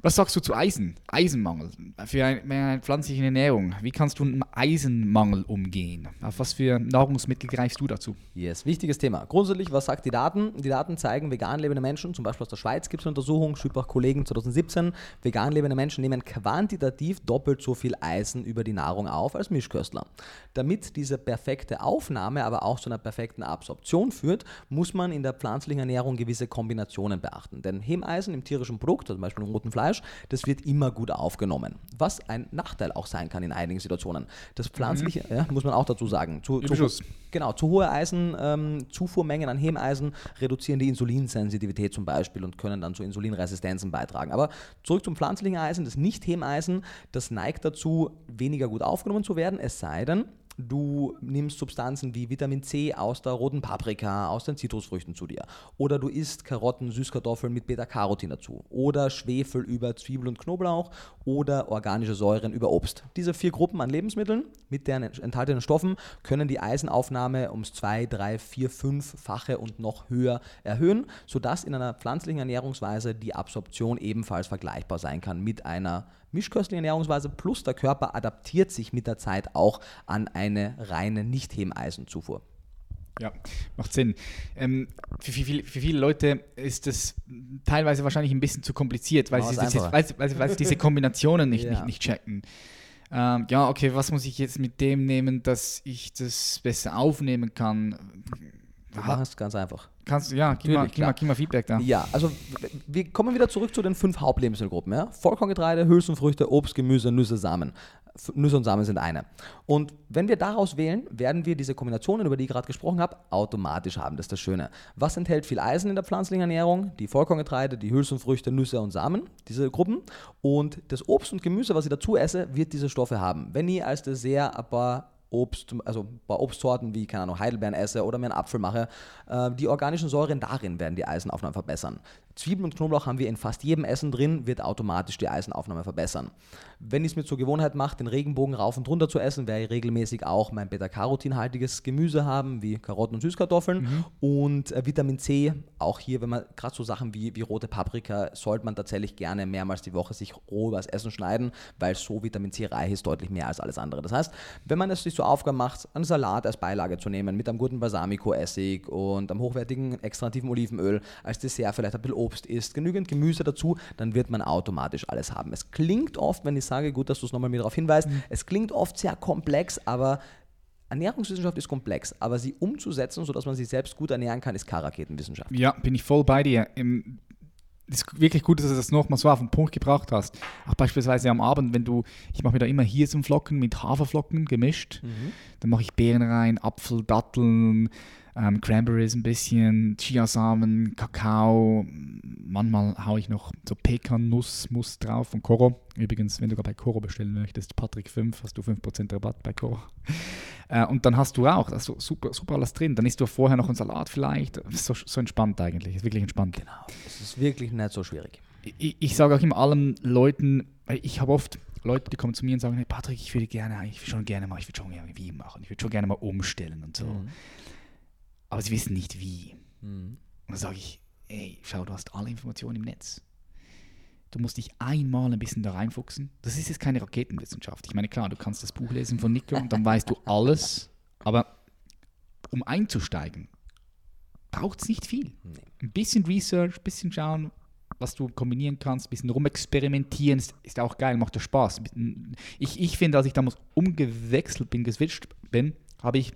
Was sagst du zu Eisen? Eisenmangel für ein, eine pflanzliche Ernährung. Wie kannst du mit einem Eisenmangel umgehen? Auf was für Nahrungsmittel greifst du dazu? Yes, wichtiges Thema. Grundsätzlich, was sagt die Daten? Die Daten zeigen, vegan lebende Menschen, zum Beispiel aus der Schweiz gibt es eine Untersuchung, Schüppach Kollegen 2017, vegan lebende Menschen nehmen quantitativ doppelt so viel Eisen über die Nahrung auf als Mischköstler. Damit diese perfekte Aufnahme aber auch zu einer perfekten Absorption führt, muss man in der pflanzlichen Ernährung gewisse Kombinationen beachten. Denn Hemeisen im tierischen Produkt, also zum Beispiel im roten Fleisch, das wird immer gut aufgenommen. Was ein Nachteil auch sein kann in einigen Situationen. Das pflanzliche, mhm. ja, muss man auch dazu sagen, zu, zu, genau, zu hohe Eisenzufuhrmengen ähm, an Hemeisen reduzieren die Insulinsensitivität zum Beispiel und können dann zu Insulinresistenzen beitragen. Aber zurück zum pflanzlichen Eisen, das Nicht-Hemeisen, das neigt dazu, weniger gut aufgenommen zu werden, es sei denn, du nimmst Substanzen wie Vitamin C aus der roten Paprika, aus den Zitrusfrüchten zu dir. Oder du isst Karotten, Süßkartoffeln mit Beta-Carotin dazu. Oder Schwefel über Zwiebel und Knoblauch. Oder organische Säuren über Obst. Diese vier Gruppen an Lebensmitteln mit deren enthaltenen Stoffen können die Eisenaufnahme ums 2, 3, 4, 5-fache und noch höher erhöhen, sodass in einer pflanzlichen Ernährungsweise die Absorption ebenfalls vergleichbar sein kann mit einer mischköstliche Ernährungsweise plus der Körper adaptiert sich mit der Zeit auch an eine reine Nicht-Hemeisenzufuhr. Ja, macht Sinn. Ähm, für, für, viele, für, viele Leute ist das teilweise wahrscheinlich ein bisschen zu kompliziert, weil, sie, das, weil, weil, weil sie, diese Kombinationen nicht, *laughs* ja. nicht, nicht checken. Ähm, ja, okay, was muss ich jetzt mit dem nehmen, dass ich das besser aufnehmen kann? Machen es ganz einfach. Kannst du, ja, gib mal, gib, mal, gib mal Feedback da. Ja, also wir kommen wieder zurück zu den fünf Hauptlebensmittelgruppen. Ja? Vollkorngetreide, Hülsenfrüchte, Obst, Gemüse, Nüsse, Samen. Nüsse und Samen sind eine. Und wenn wir daraus wählen, werden wir diese Kombinationen, über die ich gerade gesprochen habe, automatisch haben. Das ist das Schöne. Was enthält viel Eisen in der pflanzlichen Ernährung? Die Vollkorngetreide, die Hülsenfrüchte, Nüsse und Samen, diese Gruppen. Und das Obst und Gemüse, was ich dazu esse, wird diese Stoffe haben. Wenn ich als Dessert ein paar Obst, also bei Obstsorten wie, keine Ahnung, Heidelbeeren esse oder mir einen Apfel mache, äh, die organischen Säuren darin werden die Eisenaufnahme verbessern. Zwiebeln und Knoblauch haben wir in fast jedem Essen drin, wird automatisch die Eisenaufnahme verbessern. Wenn ich es mir zur Gewohnheit mache, den Regenbogen rauf und runter zu essen, werde ich regelmäßig auch mein Beta-Carotin-haltiges Gemüse haben, wie Karotten und Süßkartoffeln. Mhm. Und äh, Vitamin C, auch hier, wenn man gerade so Sachen wie, wie rote Paprika, sollte man tatsächlich gerne mehrmals die Woche sich roh übers Essen schneiden, weil so Vitamin C reich ist deutlich mehr als alles andere. Das heißt, wenn man es sich zur Aufgabe macht, einen Salat als Beilage zu nehmen, mit einem guten Balsamico-Essig und einem hochwertigen extraktiven Olivenöl, als Dessert vielleicht ein bisschen Obst isst, genügend Gemüse dazu, dann wird man automatisch alles haben. Es klingt oft, wenn ich sage, gut, dass du es nochmal mir darauf hinweist, mhm. es klingt oft sehr komplex, aber Ernährungswissenschaft ist komplex, aber sie umzusetzen, sodass man sich selbst gut ernähren kann, ist Karaketenwissenschaft. Ja, bin ich voll bei dir. Es ist wirklich gut, dass du das nochmal so auf den Punkt gebracht hast. Auch beispielsweise am Abend, wenn du, ich mache mir da immer hier so Flocken mit Haferflocken gemischt, mhm. dann mache ich Beeren rein, Apfel, Datteln, ähm, Cranberries ein bisschen, Chiasamen, Kakao. Manchmal haue ich noch so Pekan-Nussmus drauf von Koro. Übrigens, wenn du bei Koro bestellen möchtest, Patrick 5, hast du 5% Rabatt bei Koro. *laughs* Äh, und dann hast du auch, also super, super alles drin. Dann isst du vorher noch einen Salat vielleicht. So, so entspannt eigentlich, ist wirklich entspannt. Genau, es ist wirklich nicht so schwierig. Ich, ich sage auch immer allen Leuten, ich habe oft Leute, die kommen zu mir und sagen, hey Patrick, ich würde gerne, ich würde schon gerne mal, ich würde schon gerne wie machen, ich würde schon gerne mal umstellen und so. Mhm aber sie wissen nicht wie. Mhm. Und dann sage ich, ey, schau, du hast alle Informationen im Netz. Du musst dich einmal ein bisschen da reinfuchsen. Das ist jetzt keine Raketenwissenschaft. Ich meine, klar, du kannst das Buch lesen von Nico und dann weißt du alles. Aber um einzusteigen, braucht es nicht viel. Nee. Ein bisschen Research, ein bisschen schauen, was du kombinieren kannst, ein bisschen rumexperimentieren, ist, ist auch geil, macht dir Spaß. Ich, ich finde, als ich damals umgewechselt bin, geswitcht bin, habe ich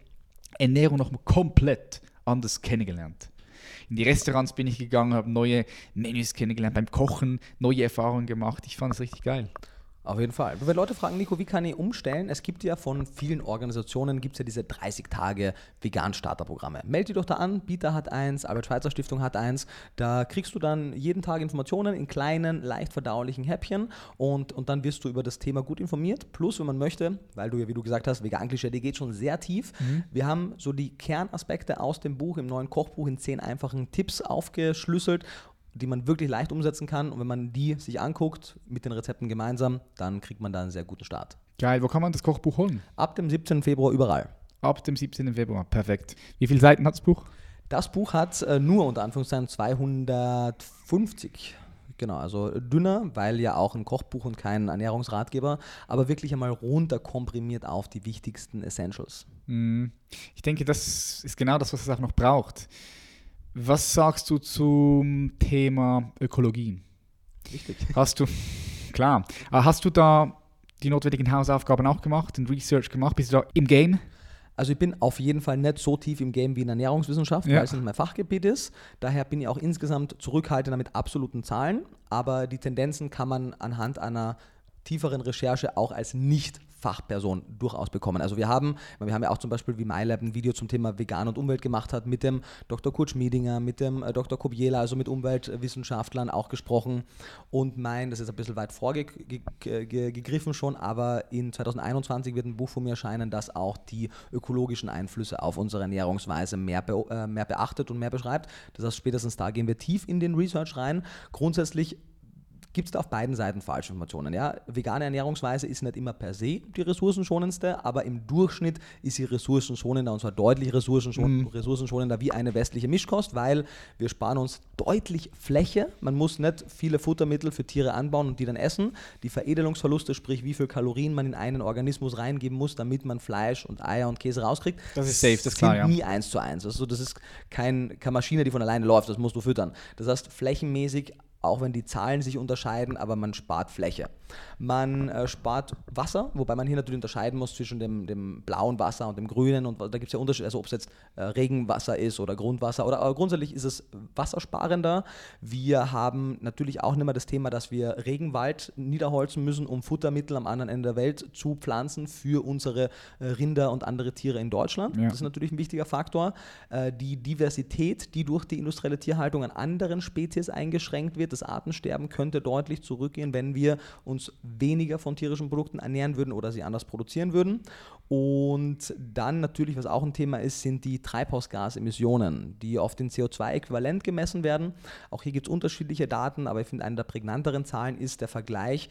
Ernährung noch mal komplett anders kennengelernt. In die Restaurants bin ich gegangen, habe neue Menüs kennengelernt, beim Kochen neue Erfahrungen gemacht. Ich fand es richtig geil. Auf jeden Fall. Wenn Leute fragen, Nico, wie kann ich umstellen? Es gibt ja von vielen Organisationen gibt ja diese 30 Tage Vegan-Starterprogramme. Meld dich doch da an, Bieter hat eins, Albert Schweitzer Stiftung hat eins. Da kriegst du dann jeden Tag Informationen in kleinen, leicht verdaulichen Häppchen und, und dann wirst du über das Thema gut informiert. Plus, wenn man möchte, weil du ja, wie du gesagt hast, Vegan-Klischee, die geht schon sehr tief. Mhm. Wir haben so die Kernaspekte aus dem Buch, im neuen Kochbuch in zehn einfachen Tipps aufgeschlüsselt die man wirklich leicht umsetzen kann. Und wenn man die sich anguckt, mit den Rezepten gemeinsam, dann kriegt man da einen sehr guten Start. Geil, wo kann man das Kochbuch holen? Ab dem 17. Februar überall. Ab dem 17. Februar, perfekt. Wie viele Seiten hat das Buch? Das Buch hat äh, nur unter Anführungszeichen 250 Genau, also dünner, weil ja auch ein Kochbuch und kein Ernährungsratgeber, aber wirklich einmal runter komprimiert auf die wichtigsten Essentials. Mhm. Ich denke, das ist genau das, was es auch noch braucht. Was sagst du zum Thema Ökologie? Richtig. Hast du, klar, hast du da die notwendigen Hausaufgaben auch gemacht, ein Research gemacht? Bist du da im Game? Also ich bin auf jeden Fall nicht so tief im Game wie in Ernährungswissenschaft, ja. weil es nicht mein Fachgebiet ist. Daher bin ich auch insgesamt zurückhaltender mit absoluten Zahlen. Aber die Tendenzen kann man anhand einer tieferen Recherche auch als nicht Fachperson durchaus bekommen. Also wir haben, wir haben ja auch zum Beispiel wie MyLab ein Video zum Thema Vegan und Umwelt gemacht hat, mit dem Dr. Kurt Schmiedinger, mit dem äh, Dr. Kobiela, also mit Umweltwissenschaftlern auch gesprochen und mein, das ist ein bisschen weit vorgegriffen schon, aber in 2021 wird ein Buch von mir erscheinen, das auch die ökologischen Einflüsse auf unsere Ernährungsweise mehr, be äh, mehr beachtet und mehr beschreibt. Das heißt, spätestens da gehen wir tief in den Research rein. Grundsätzlich gibt es da auf beiden Seiten falsche Informationen. Ja? Vegane Ernährungsweise ist nicht immer per se die ressourcenschonendste, aber im Durchschnitt ist sie ressourcenschonender und zwar deutlich ressourcenschon mhm. ressourcenschonender wie eine westliche Mischkost, weil wir sparen uns deutlich Fläche. Man muss nicht viele Futtermittel für Tiere anbauen und die dann essen. Die Veredelungsverluste, sprich wie viel Kalorien man in einen Organismus reingeben muss, damit man Fleisch und Eier und Käse rauskriegt, das ist safe, das ist klar, ja. nie eins zu eins. Also das ist kein, keine Maschine, die von alleine läuft, das musst du füttern. Das heißt, flächenmäßig auch wenn die Zahlen sich unterscheiden, aber man spart Fläche. Man äh, spart Wasser, wobei man hier natürlich unterscheiden muss zwischen dem, dem blauen Wasser und dem grünen. Und da gibt es ja Unterschiede, also ob es jetzt äh, Regenwasser ist oder Grundwasser. Oder aber grundsätzlich ist es wassersparender. Wir haben natürlich auch nicht mehr das Thema, dass wir Regenwald niederholzen müssen, um Futtermittel am anderen Ende der Welt zu pflanzen für unsere äh, Rinder und andere Tiere in Deutschland. Ja. Das ist natürlich ein wichtiger Faktor. Äh, die Diversität, die durch die industrielle Tierhaltung an anderen Spezies eingeschränkt wird, das Artensterben könnte deutlich zurückgehen, wenn wir uns weniger von tierischen Produkten ernähren würden oder sie anders produzieren würden. Und dann natürlich, was auch ein Thema ist, sind die Treibhausgasemissionen, die auf den CO2-Äquivalent gemessen werden. Auch hier gibt es unterschiedliche Daten, aber ich finde, eine der prägnanteren Zahlen ist der Vergleich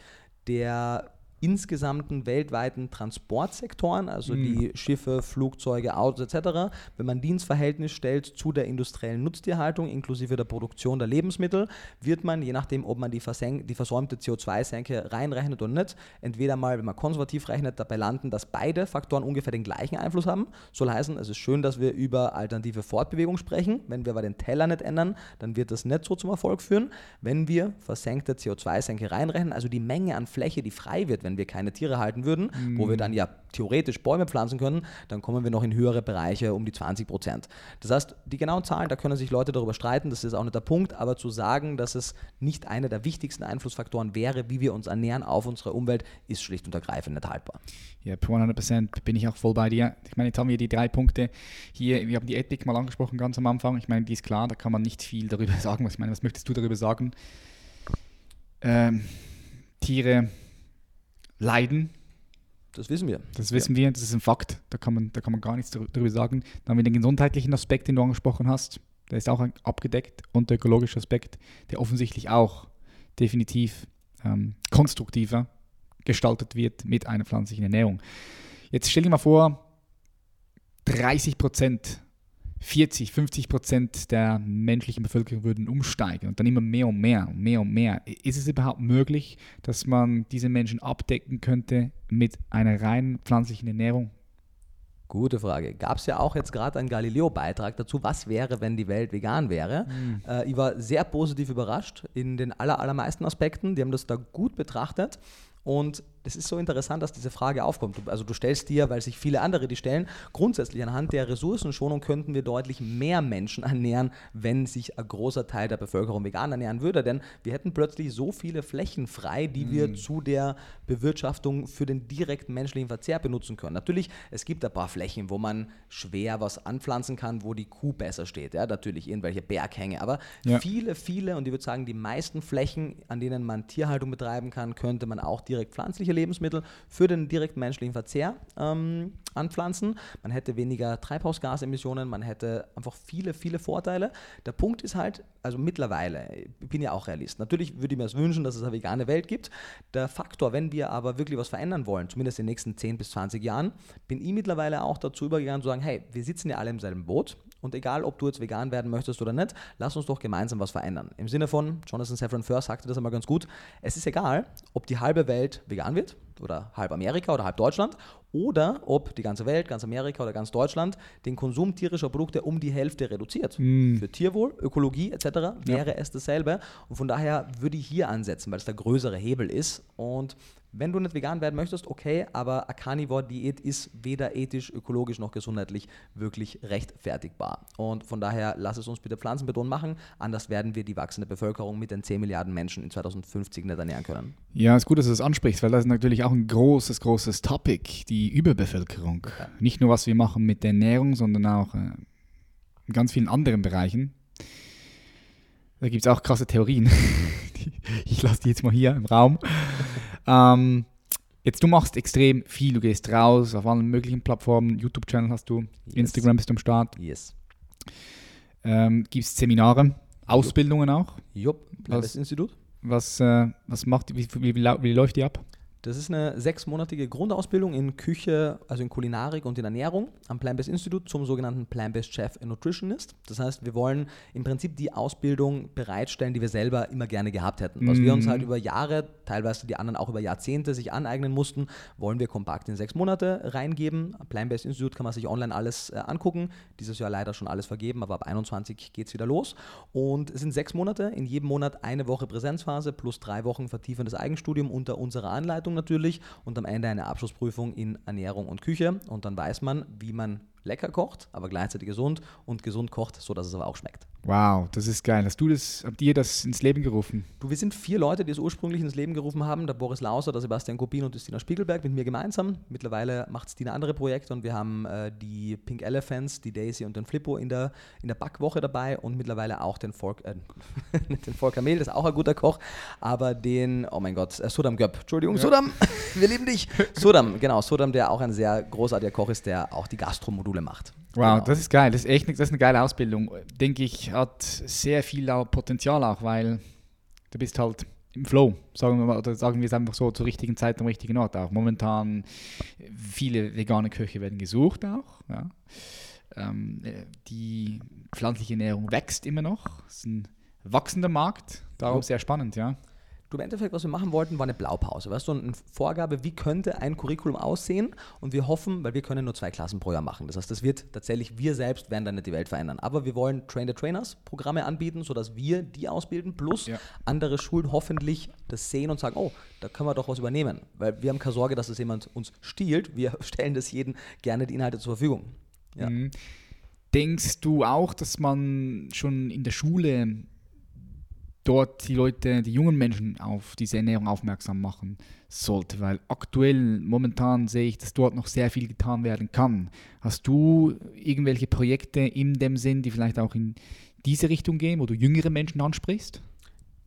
der insgesamten weltweiten Transportsektoren, also mhm. die Schiffe, Flugzeuge, Autos etc., wenn man die ins Verhältnis stellt zu der industriellen Nutztierhaltung inklusive der Produktion der Lebensmittel, wird man, je nachdem, ob man die, die versäumte CO2-Senke reinrechnet oder nicht, entweder mal, wenn man konservativ rechnet, dabei landen, dass beide Faktoren ungefähr den gleichen Einfluss haben. Soll heißen, es ist schön, dass wir über alternative Fortbewegung sprechen. Wenn wir aber den Teller nicht ändern, dann wird das nicht so zum Erfolg führen. Wenn wir versenkte CO2-Senke reinrechnen, also die Menge an Fläche, die frei wird, wenn wir keine Tiere halten würden, mhm. wo wir dann ja theoretisch Bäume pflanzen können, dann kommen wir noch in höhere Bereiche um die 20 Prozent. Das heißt, die genauen Zahlen, da können sich Leute darüber streiten, das ist auch nicht der Punkt, aber zu sagen, dass es nicht einer der wichtigsten Einflussfaktoren wäre, wie wir uns ernähren auf unsere Umwelt, ist schlicht und ergreifend nicht haltbar. Ja, yep, 100% bin ich auch voll bei dir. Ich meine, jetzt haben wir die drei Punkte hier, wir haben die Ethik mal angesprochen ganz am Anfang. Ich meine, die ist klar, da kann man nicht viel darüber *laughs* sagen. Was, ich meine, was möchtest du darüber sagen? Ähm, Tiere leiden. Das wissen wir. Das wissen ja. wir, das ist ein Fakt. Da kann, man, da kann man gar nichts darüber sagen. Dann haben wir den gesundheitlichen Aspekt, den du angesprochen hast. Der ist auch abgedeckt. Und der ökologische Aspekt, der offensichtlich auch definitiv ähm, konstruktiver gestaltet wird mit einer pflanzlichen Ernährung. Jetzt stell dir mal vor, 30 Prozent 40, 50 Prozent der menschlichen Bevölkerung würden umsteigen und dann immer mehr und mehr und mehr und mehr. Ist es überhaupt möglich, dass man diese Menschen abdecken könnte mit einer rein pflanzlichen Ernährung? Gute Frage. Gab es ja auch jetzt gerade einen Galileo-Beitrag dazu, was wäre, wenn die Welt vegan wäre. Mhm. Äh, ich war sehr positiv überrascht in den aller, allermeisten Aspekten. Die haben das da gut betrachtet. Und es ist so interessant, dass diese Frage aufkommt. Also du stellst dir, weil sich viele andere die stellen, grundsätzlich anhand der Ressourcenschonung könnten wir deutlich mehr Menschen *laughs* ernähren, wenn sich ein großer Teil der Bevölkerung vegan ernähren würde. Denn wir hätten plötzlich so viele Flächen frei, die mm. wir zu der Bewirtschaftung für den direkten menschlichen Verzehr benutzen können. Natürlich, es gibt ein paar Flächen, wo man schwer was anpflanzen kann, wo die Kuh besser steht. Ja, natürlich irgendwelche Berghänge. Aber ja. viele, viele, und ich würde sagen, die meisten Flächen, an denen man Tierhaltung betreiben kann, könnte man auch direkt pflanzliche Lebensmittel für den direkten menschlichen Verzehr ähm, anpflanzen. Man hätte weniger Treibhausgasemissionen, man hätte einfach viele, viele Vorteile. Der Punkt ist halt, also mittlerweile, ich bin ja auch Realist. Natürlich würde ich mir es wünschen, dass es eine vegane Welt gibt. Der Faktor, wenn wir aber wirklich was verändern wollen, zumindest in den nächsten 10 bis 20 Jahren, bin ich mittlerweile auch dazu übergegangen zu sagen, hey, wir sitzen ja alle im selben Boot Und egal, ob du jetzt vegan werden möchtest oder nicht, lass uns doch gemeinsam was verändern. Im Sinne von, Jonathan Safran Foer sagte das einmal ganz gut, es ist egal, ob die halbe Welt vegan wird oder halb Amerika oder halb Deutschland oder ob die ganze Welt, ganz Amerika oder ganz Deutschland den Konsum tierischer Produkte um die Hälfte reduziert. Mm. Für Tierwohl, Ökologie etc. wäre ja. es dasselbe. Und von daher würde ich hier ansetzen, weil es der größere Hebel ist. Und wenn du nicht vegan werden möchtest, okay, aber eine Carnivore-Diät ist weder ethisch, ökologisch noch gesundheitlich wirklich rechtfertigbar. Und von daher lass es uns bitte pflanzenbetont machen, anders werden wir die wachsende Bevölkerung mit den 10 Milliarden Menschen in 2050 nicht ernähren können. Ja, ist gut, dass du das ansprichst, weil das ist natürlich auch ein großes, großes Topic, die Überbevölkerung. Ja. Nicht nur, was wir machen mit der Ernährung, sondern auch äh, in ganz vielen anderen Bereichen. Da gibt es auch krasse Theorien. *laughs* ich lasse die jetzt mal hier im Raum. Ähm, jetzt, du machst extrem viel, du gehst raus auf allen möglichen Plattformen, YouTube-Channel hast du, yes. Instagram bist du am Start. Yes. Ähm, Gibst Seminare, Ausbildungen auch? Jupp, das Institut. Was, äh, was macht, wie, wie, wie, wie läuft die ab? Das ist eine sechsmonatige Grundausbildung in Küche, also in Kulinarik und in Ernährung am Plant-Based Institute zum sogenannten Plant-Based Chef and Nutritionist. Das heißt, wir wollen im Prinzip die Ausbildung bereitstellen, die wir selber immer gerne gehabt hätten. Was mm. wir uns halt mhm. über Jahre, teilweise die anderen auch über Jahrzehnte sich aneignen mussten, wollen wir kompakt in sechs Monate reingeben. Am Plant-Based Institute kann man sich online alles äh, angucken. Dieses Jahr leider schon alles vergeben, aber ab 21 geht es wieder los. Und es sind sechs Monate, in jedem Monat eine Woche Präsenzphase plus drei Wochen vertiefendes Eigenstudium unter unserer Anleitung natürlich und am Ende eine Abschlussprüfung in Ernährung und Küche. Und dann weiß man, wie man lecker kocht, aber gleichzeitig gesund und gesund kocht, sodass es aber auch schmeckt. Wow, das ist geil. Hast du das, habt ihr das ins Leben gerufen? Du, wir sind vier Leute, die es ursprünglich ins Leben gerufen haben. Der Boris Lauser, der Sebastian Kopin und die Stina Spiegelberg mit mir gemeinsam. Mittlerweile macht Stina andere Projekte und wir haben äh, die Pink Elephants, die Daisy und den Flippo in der, in der Backwoche dabei und mittlerweile auch den, Volk, äh, *laughs* den Volker Mehl, das ist auch ein guter Koch, aber den, oh mein Gott, äh, Sodam Göpp. Entschuldigung, ja. Sodam, *laughs* wir lieben dich. Sodam, genau, Sodam, der auch ein sehr großartiger Koch ist, der auch die Gastromodule macht. Wow, genau. das ist geil. Das ist echt das ist eine geile Ausbildung. Denke ich, hat sehr viel Potenzial auch, weil du bist halt im Flow, sagen wir mal, oder sagen wir es einfach so, zur richtigen Zeit am richtigen Ort auch. Momentan viele vegane Köche werden gesucht auch. Ja. Ähm, die pflanzliche Ernährung wächst immer noch. Es ist ein wachsender Markt, darum sehr spannend, ja. Du, im Endeffekt, was wir machen wollten, war eine Blaupause. Weißt du, eine Vorgabe, wie könnte ein Curriculum aussehen? Und wir hoffen, weil wir können nur zwei Klassen pro Jahr machen. Das heißt, das wird tatsächlich, wir selbst werden dann nicht die Welt verändern. Aber wir wollen Train-the-Trainers-Programme anbieten, sodass wir die ausbilden, plus ja. andere Schulen hoffentlich das sehen und sagen, oh, da können wir doch was übernehmen. Weil wir haben keine Sorge, dass das jemand uns stiehlt. Wir *laughs* stellen das jedem gerne die Inhalte zur Verfügung. Ja. Mhm. Denkst du auch, dass man schon in der Schule dort die Leute, die jungen Menschen auf diese Ernährung aufmerksam machen sollte, weil aktuell, momentan sehe ich, dass dort noch sehr viel getan werden kann. Hast du irgendwelche Projekte in dem Sinn, die vielleicht auch in diese Richtung gehen, wo du jüngere Menschen ansprichst?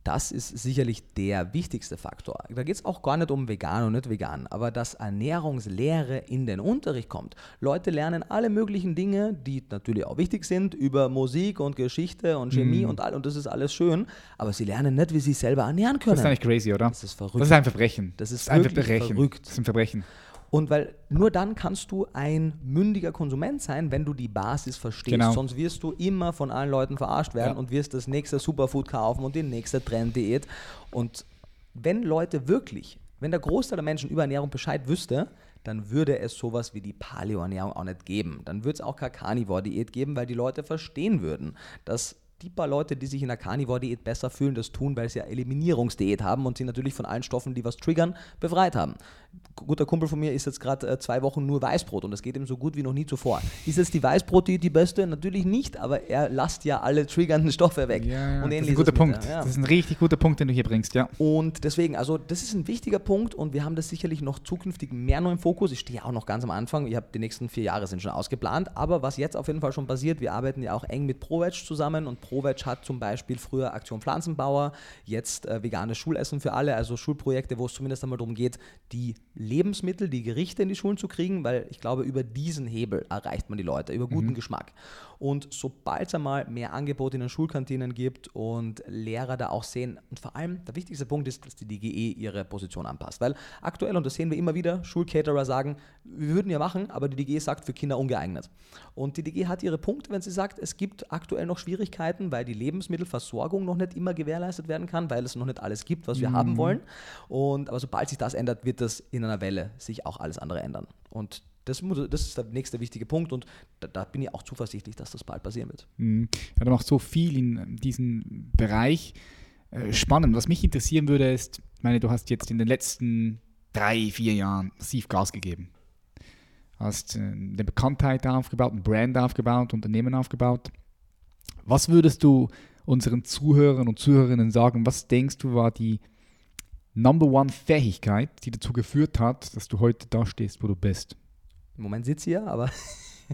Das ist sicherlich der wichtigste Faktor. Da geht es auch gar nicht um vegan und nicht vegan, aber dass Ernährungslehre in den Unterricht kommt. Leute lernen alle möglichen Dinge, die natürlich auch wichtig sind, über Musik und Geschichte und Chemie mm. und all, und das ist alles schön, aber sie lernen nicht, wie sie sich selber ernähren können. Das ist eigentlich crazy, oder? Das ist verrückt. Das ist ein Verbrechen. Das ist, das ist ein Verbrechen. verrückt. Das ist ein Verbrechen. Und weil nur dann kannst du ein mündiger Konsument sein, wenn du die Basis verstehst. Genau. Sonst wirst du immer von allen Leuten verarscht werden ja. und wirst das nächste Superfood kaufen und die nächste Trenddiät. Und wenn Leute wirklich, wenn der Großteil der Menschen über Ernährung Bescheid wüsste, dann würde es sowas wie die Paleo-Ernährung auch nicht geben. Dann würde es auch keine Carnivore-Diät geben, weil die Leute verstehen würden, dass die paar Leute, die sich in der Carnivore-Diät besser fühlen, das tun, weil sie ja Eliminierungsdiät haben und sie natürlich von allen Stoffen, die was triggern, befreit haben guter Kumpel von mir isst jetzt gerade äh, zwei Wochen nur Weißbrot und das geht ihm so gut wie noch nie zuvor. Ist jetzt die Weißbrot die, die beste? Natürlich nicht, aber er lasst ja alle triggernden Stoffe weg. Ja, ja. Und das ist ein guter Punkt. Ja. Das ist ein richtig guter Punkt, den du hier bringst, ja. Und deswegen, also das ist ein wichtiger Punkt und wir haben das sicherlich noch zukünftig mehr noch im Fokus. Ich stehe auch noch ganz am Anfang. Ich habe die nächsten vier Jahre sind schon ausgeplant, aber was jetzt auf jeden Fall schon passiert, wir arbeiten ja auch eng mit ProVeg zusammen und ProVeg hat zum Beispiel früher Aktion Pflanzenbauer, jetzt äh, veganes Schulessen für alle, also Schulprojekte, wo es zumindest einmal darum geht, die Lebensmittel, die Gerichte in die Schulen zu kriegen, weil ich glaube, über diesen Hebel erreicht man die Leute, über guten mhm. Geschmack. Und sobald es einmal mehr Angebot in den Schulkantinen gibt und Lehrer da auch sehen, und vor allem der wichtigste Punkt ist, dass die DGE ihre Position anpasst. Weil aktuell, und das sehen wir immer wieder, Schulcaterer sagen, wir würden ja machen, aber die DGE sagt für Kinder ungeeignet. Und die DGE hat ihre Punkte, wenn sie sagt, es gibt aktuell noch Schwierigkeiten, weil die Lebensmittelversorgung noch nicht immer gewährleistet werden kann, weil es noch nicht alles gibt, was wir mhm. haben wollen. Und, aber sobald sich das ändert, wird das in einer Welle sich auch alles andere ändern. Und das, das ist der nächste wichtige Punkt und da, da, bin ich auch zuversichtlich, dass das bald passieren wird. Mhm. Ja, du machst so viel in diesem Bereich. Äh, spannend. Was mich interessieren würde, ist, ich meine, du hast jetzt in den letzten drei, vier Jahren massiv Gas gegeben. Hast äh, eine Bekanntheit aufgebaut, ein Brand aufgebaut, Unternehmen aufgebaut. Was würdest du unseren Zuhörern und Zuhörerinnen sagen? Was denkst du war die Number One Fähigkeit, die dazu geführt hat, dass du heute da stehst, wo du bist? Im Moment sitze ich ja, aber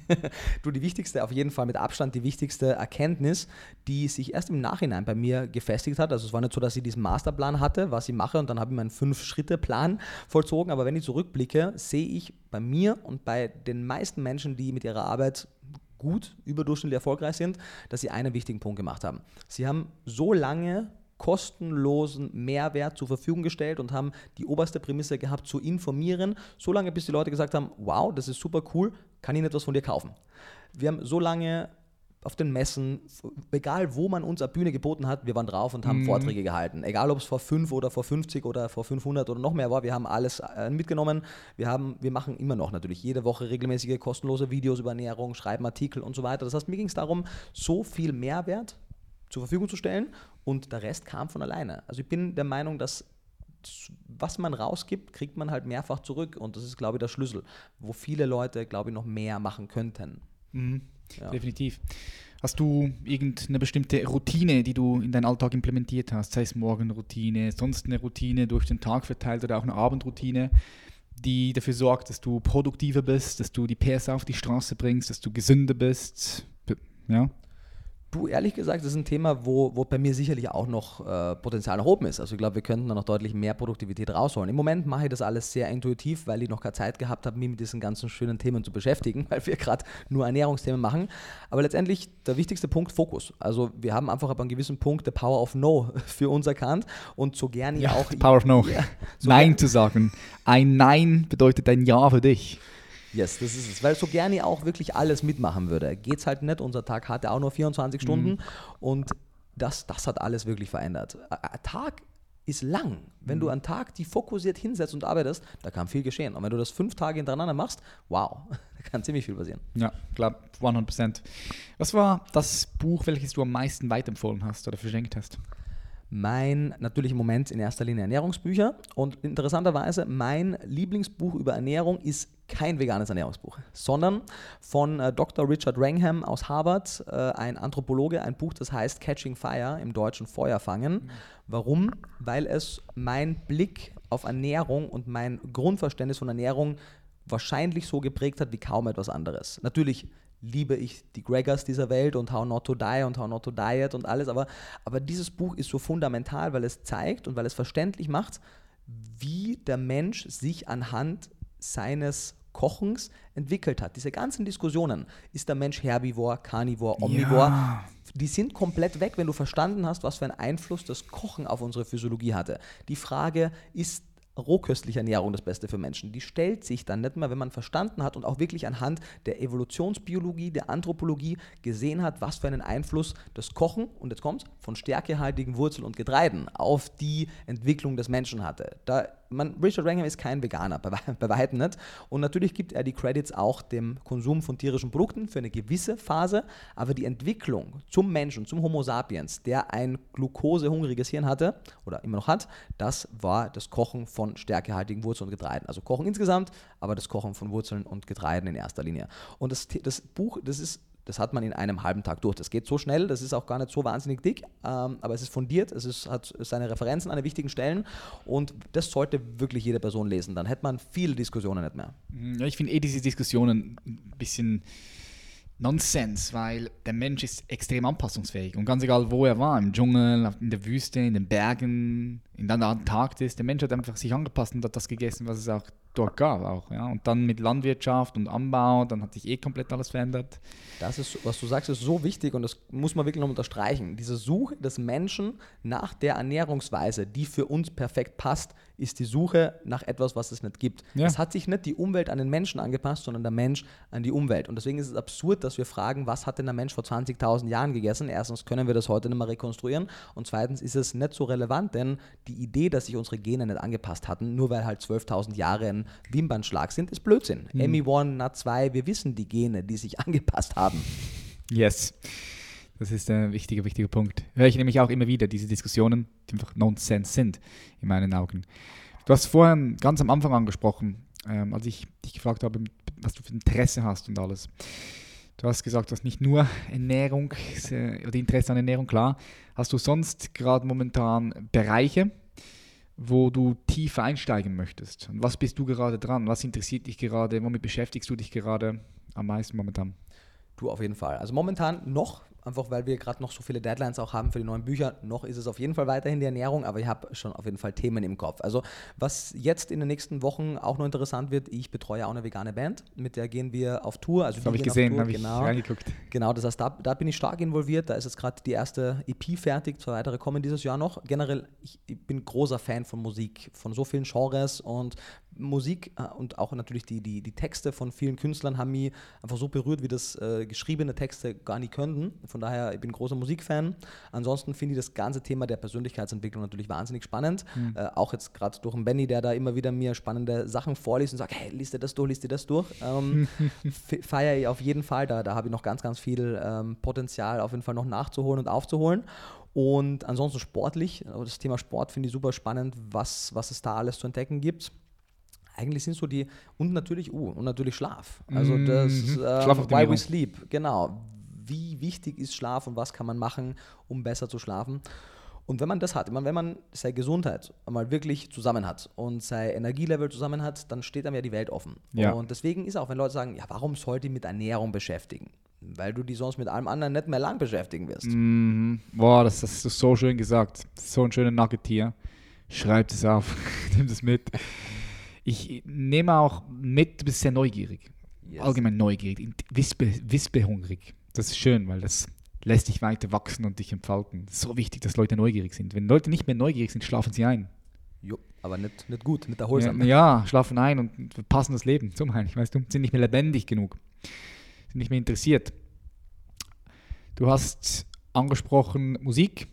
*laughs* du, die wichtigste, auf jeden Fall mit Abstand die wichtigste Erkenntnis, die sich erst im Nachhinein bei mir gefestigt hat. Also es war nicht so, dass ich diesen Masterplan hatte, was ich mache und dann habe ich meinen Fünf-Schritte-Plan vollzogen. Aber wenn ich zurückblicke, sehe ich bei mir und bei den meisten Menschen, die mit ihrer Arbeit gut, überdurchschnittlich erfolgreich sind, dass sie einen wichtigen Punkt gemacht haben. Sie haben so lange kostenlosen Mehrwert zur Verfügung gestellt und haben die oberste Prämisse gehabt, zu informieren, solange bis die Leute gesagt haben, wow, das ist super cool, kann ich etwas von dir kaufen. Wir haben so lange auf den Messen, egal wo man uns eine Bühne geboten hat, wir waren drauf und haben mhm. Vorträge gehalten. Egal ob es vor 5 oder vor 50 oder vor 500 oder noch mehr war, wir haben alles äh, mitgenommen. Wir, haben, wir machen immer noch natürlich jede Woche regelmäßige kostenlose Videos über Ernährung, schreiben Artikel und so weiter. Das heißt, mir ging es darum, so viel Mehrwert zur Verfügung zu stellen und der Rest kam von alleine. Also ich bin der Meinung, dass was man rausgibt, kriegt man halt mehrfach zurück und das ist, glaube ich, der Schlüssel, wo viele Leute, glaube ich, noch mehr machen könnten. Mhm. Ja. Definitiv. Hast du irgendeine bestimmte Routine, die du in deinen Alltag implementiert hast, sei es Morgenroutine, sonst eine Routine durch den Tag verteilt oder auch eine Abendroutine, die dafür sorgt, dass du produktiver bist, dass du die PS auf die Straße bringst, dass du gesünder bist? Ja. Du, ehrlich gesagt, das ist ein Thema, wo, wo bei mir sicherlich auch noch äh, Potenzial nach oben ist. Also ich glaube, wir könnten da noch deutlich mehr Produktivität rausholen. Im Moment mache ich das alles sehr intuitiv, weil ich noch keine Zeit gehabt habe, mich mit diesen ganzen schönen Themen zu beschäftigen, *laughs* weil wir gerade nur Ernährungsthemen machen. Aber letztendlich der wichtigste Punkt, Fokus. Also wir haben einfach ab einem gewissen Punkt the Power of No *laughs* für uns erkannt und so gerne ja, auch... Power of No. Ja, so Nein zu sagen. Ein Nein bedeutet ein Ja für dich. Yes, das ist es. Weil so gerne auch wirklich alles mitmachen würde. Geht es halt nicht. Unser Tag hatte auch nur 24 Stunden mhm. und das, das hat alles wirklich verändert. Ein Tag ist lang. Wenn mhm. du einen Tag die fokussiert hinsetzt und arbeitest, da kann viel geschehen. Und wenn du das fünf Tage hintereinander machst, wow, *laughs* da kann ziemlich viel passieren. Ja, klar, 100%. Was war das Buch, welches du am meisten weiterempfohlen hast oder verschenkt hast? mein natürlich im Moment in erster Linie Ernährungsbücher. Und interessanterweise, mein Lieblingsbuch über Ernährung ist kein veganes Ernährungsbuch, sondern von äh, Dr. Richard Rangham aus Harvard, äh, ein Anthropologe, ein Buch, das heißt Catching Fire, im Deutschen Feuer fangen. Mhm. Warum? Weil es mein Blick auf Ernährung und mein Grundverständnis von Ernährung wahrscheinlich so geprägt hat wie kaum etwas anderes. Natürlich liebe ich die Gregors dieser Welt und How Not to Die und How Not to Diet und alles, aber, aber dieses Buch ist so fundamental, weil es zeigt und weil es verständlich macht, wie der Mensch sich anhand seines Kochens entwickelt hat. Diese ganzen Diskussionen, ist der Mensch Herbivor, Carnivor, Omnivor, ja. die sind komplett weg, wenn du verstanden hast, was für einen Einfluss das Kochen auf unsere Physiologie hatte. Die Frage, ist rohköstliche Ernährung das Beste für Menschen. Die stellt sich dann nicht mehr, wenn man verstanden hat und auch wirklich anhand der Evolutionsbiologie, der Anthropologie gesehen hat, was für einen Einfluss das Kochen, und jetzt kommt von stärkehaltigen Wurzeln und Getreiden auf die Entwicklung des Menschen hatte. Da man, Richard Wrangham ist kein Veganer, bei, *laughs* bei weitem nicht. Und natürlich gibt er die Credits auch dem Konsum von tierischen Produkten für eine gewisse Phase, aber die Entwicklung zum Menschen, zum Homo sapiens, der ein glukosehungriges Hirn hatte oder immer noch hat, das war das Kochen von stärkehaltigen Wurzeln und Getreiden. Also Kochen insgesamt, aber das Kochen von Wurzeln und Getreiden in erster Linie. Und das, das Buch, das ist das hat man in einem halben Tag durch. Das geht so schnell, das ist auch gar nicht so wahnsinnig dick, ähm, aber es ist fundiert, es ist, hat seine Referenzen an den wichtigen Stellen und das sollte wirklich jede Person lesen. Dann hätte man viele Diskussionen nicht mehr. Ja, ich finde eh diese Diskussionen ein bisschen Nonsens, weil der Mensch ist extrem anpassungsfähig. Und ganz egal, wo er war, im Dschungel, in der Wüste, in den Bergen, in der Antarktis, der Mensch hat einfach sich angepasst und hat das gegessen, was es auch gab. Auch, ja. Und dann mit Landwirtschaft und Anbau, dann hat sich eh komplett alles verändert. Das ist, was du sagst, ist so wichtig und das muss man wirklich noch unterstreichen. Diese Suche des Menschen nach der Ernährungsweise, die für uns perfekt passt, ist die Suche nach etwas, was es nicht gibt. Ja. Es hat sich nicht die Umwelt an den Menschen angepasst, sondern der Mensch an die Umwelt. Und deswegen ist es absurd, dass wir fragen, was hat denn der Mensch vor 20.000 Jahren gegessen? Erstens können wir das heute nicht mehr rekonstruieren und zweitens ist es nicht so relevant, denn die Idee, dass sich unsere Gene nicht angepasst hatten, nur weil halt 12.000 Jahre ein Wimpernschlag sind, ist Blödsinn. Mhm. ME1, NAT2, wir wissen die Gene, die sich *laughs* angepasst haben. Yes. Das ist ein wichtiger, wichtiger Punkt. Höre ich nämlich auch immer wieder, diese Diskussionen, die einfach Nonsens sind, in meinen Augen. Du hast vorhin ganz am Anfang angesprochen, ähm, als ich dich gefragt habe, was du für Interesse hast und alles. Du hast gesagt, du hast nicht nur Ernährung äh, oder Interesse an Ernährung, klar. Hast du sonst gerade momentan Bereiche, wo du tiefer einsteigen möchtest? Und was bist du gerade dran? Was interessiert dich gerade? Womit beschäftigst du dich gerade am meisten momentan? Du auf jeden Fall. Also momentan noch, einfach weil wir gerade noch so viele Deadlines auch haben für die neuen Bücher, noch ist es auf jeden Fall weiterhin die Ernährung, aber ich habe schon auf jeden Fall Themen im Kopf. Also was jetzt in den nächsten Wochen auch noch interessant wird, ich betreue auch eine vegane Band, mit der gehen wir auf Tour. Also Das habe ich gesehen, habe ich genau. reingeguckt. Genau, das heißt, da, da bin ich stark involviert. Da ist jetzt gerade die erste EP fertig, zwei weitere kommen dieses Jahr noch. Generell, ich, ich bin großer Fan von Musik, von so vielen Genres und Musik äh, und auch natürlich die, die, die Texte von vielen Künstlern haben mich einfach so berührt, wie das äh, geschriebene Texte gar nicht könnten. Von daher, ich bin großer Musikfan. Ansonsten finde ich das ganze Thema der Persönlichkeitsentwicklung natürlich wahnsinnig spannend. Äh, auch jetzt gerade durch den Benny, der da immer wieder mir spannende Sachen vorliest und sagt, hey, liest dir das durch, liest dir das durch. Ähm, *laughs* fe- feiere ich auf jeden Fall. Da, da habe ich noch ganz, ganz viel ähm, Potenzial auf jeden Fall noch nachzuholen und aufzuholen. Und ansonsten sportlich, das Thema Sport finde ich super spannend, was, was es da alles zu entdecken gibt. Eigentlich sind so die, und natürlich, uh, und natürlich Schlaf. Also das, Mhm. ähm, why we sleep, genau. Wie wichtig ist Schlaf und was kann man machen, um besser zu schlafen? Und wenn man das hat, wenn man seine Gesundheit einmal wirklich zusammen hat und sein Energielevel zusammen hat, dann steht einem ja die Welt offen. Ja. Und deswegen ist auch, wenn Leute sagen, ja, warum sollte ich mit Ernährung beschäftigen? Weil du die sonst mit allem anderen nicht mehr lang beschäftigen wirst. Mhm. Boah, das hast du so schön gesagt. So ein schöner Nugget hier. Schreib das auf. *laughs* Nimm das mit. Ich nehme auch mit, du bist sehr neugierig. Yes. Allgemein neugierig, wispe, wispehungrig. Das ist schön, weil das lässt dich weiter wachsen und dich entfalten. So wichtig, dass Leute neugierig sind. Wenn Leute nicht mehr neugierig sind, schlafen sie ein. Jo, aber nicht, nicht gut, nicht Ja, erholsam. ja, schlafen ein und verpassen das Leben. Zum Beispiel, weißt du, sind nicht mehr lebendig genug, sind nicht mehr interessiert. Du hast angesprochen Musik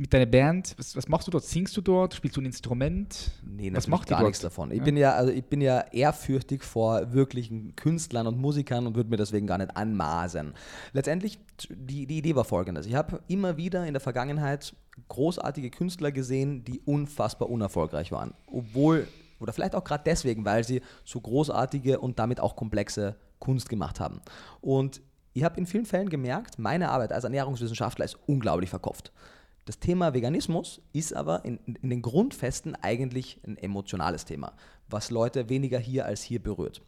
mit deiner Band. Was, was machst du dort? Singst du dort? Spielst du ein Instrument? Nee, Was macht gar nichts davon. Ich, Ja. bin ja, also ich bin ja ehrfürchtig vor wirklichen Künstlern und Musikern und würde mir deswegen gar nicht anmaßen. Letztendlich, die, die Idee war folgendes. Ich habe immer wieder in der Vergangenheit großartige Künstler gesehen, die unfassbar unerfolgreich waren. Obwohl, oder vielleicht auch gerade deswegen, weil sie so großartige und damit auch komplexe Kunst gemacht haben. Und ich habe in vielen Fällen gemerkt, meine Arbeit als Ernährungswissenschaftler ist unglaublich verkopft. Das Thema Veganismus ist aber in, in den Grundfesten eigentlich ein emotionales Thema, was Leute weniger hier als hier berührt.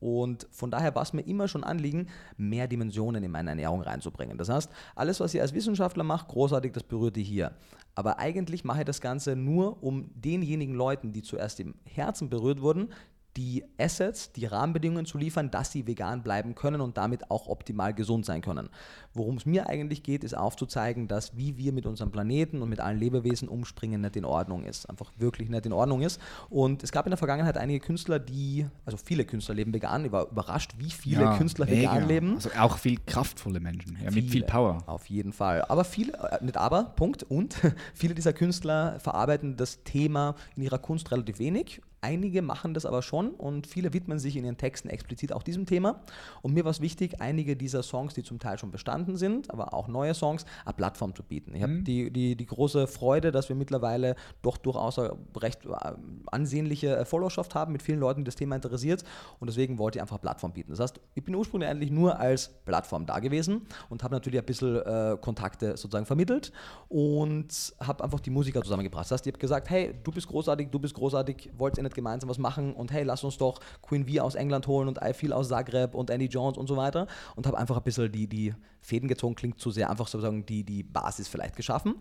Und von daher war es mir immer schon Anliegen, mehr Dimensionen in meine Ernährung reinzubringen. Das heißt, alles, was ihr als Wissenschaftler macht, großartig, das berührt ihr hier. Aber eigentlich mache ich das Ganze nur, um denjenigen Leuten, die zuerst im Herzen berührt wurden, die Assets, die Rahmenbedingungen zu liefern, dass sie vegan bleiben können und damit auch optimal gesund sein können. Worum es mir eigentlich geht, ist aufzuzeigen, dass wie wir mit unserem Planeten und mit allen Lebewesen umspringen, nicht in Ordnung ist. Einfach wirklich nicht in Ordnung ist. Und es gab in der Vergangenheit einige Künstler, die, also viele Künstler leben vegan. Ich war überrascht, wie viele Ja, Künstler mega. vegan leben. Also auch viel kraftvolle Menschen, ja, mit viel Viele, Power. Auf jeden Fall. Aber viele, äh, nicht aber, Punkt. Und *laughs* viele dieser Künstler verarbeiten das Thema in ihrer Kunst relativ wenig. Einige machen das aber schon und viele widmen sich in ihren Texten explizit auch diesem Thema. Und mir war es wichtig, einige dieser Songs, die zum Teil schon bestanden sind, aber auch neue Songs, eine Plattform zu bieten. Ich habe die, die, die große Freude, dass wir mittlerweile doch durchaus eine recht äh, ansehnliche äh, Followerschaft haben mit vielen Leuten, die das Thema interessiert. Und deswegen wollte ich einfach eine Plattform bieten. Das heißt, ich bin ursprünglich eigentlich nur als Plattform da gewesen und habe natürlich ein bisschen äh, Kontakte sozusagen vermittelt und habe einfach die Musiker zusammengebracht. Das heißt, ich habe gesagt, hey, du bist großartig, du bist großartig, wollt ihr nicht nicht gemeinsam was machen und hey, lass uns doch Queen V aus England holen und I Feel aus Zagreb und Andy Jones und so weiter und habe einfach ein bisschen die, die Fäden gezogen, klingt zu sehr, einfach sozusagen die, die Basis vielleicht geschaffen.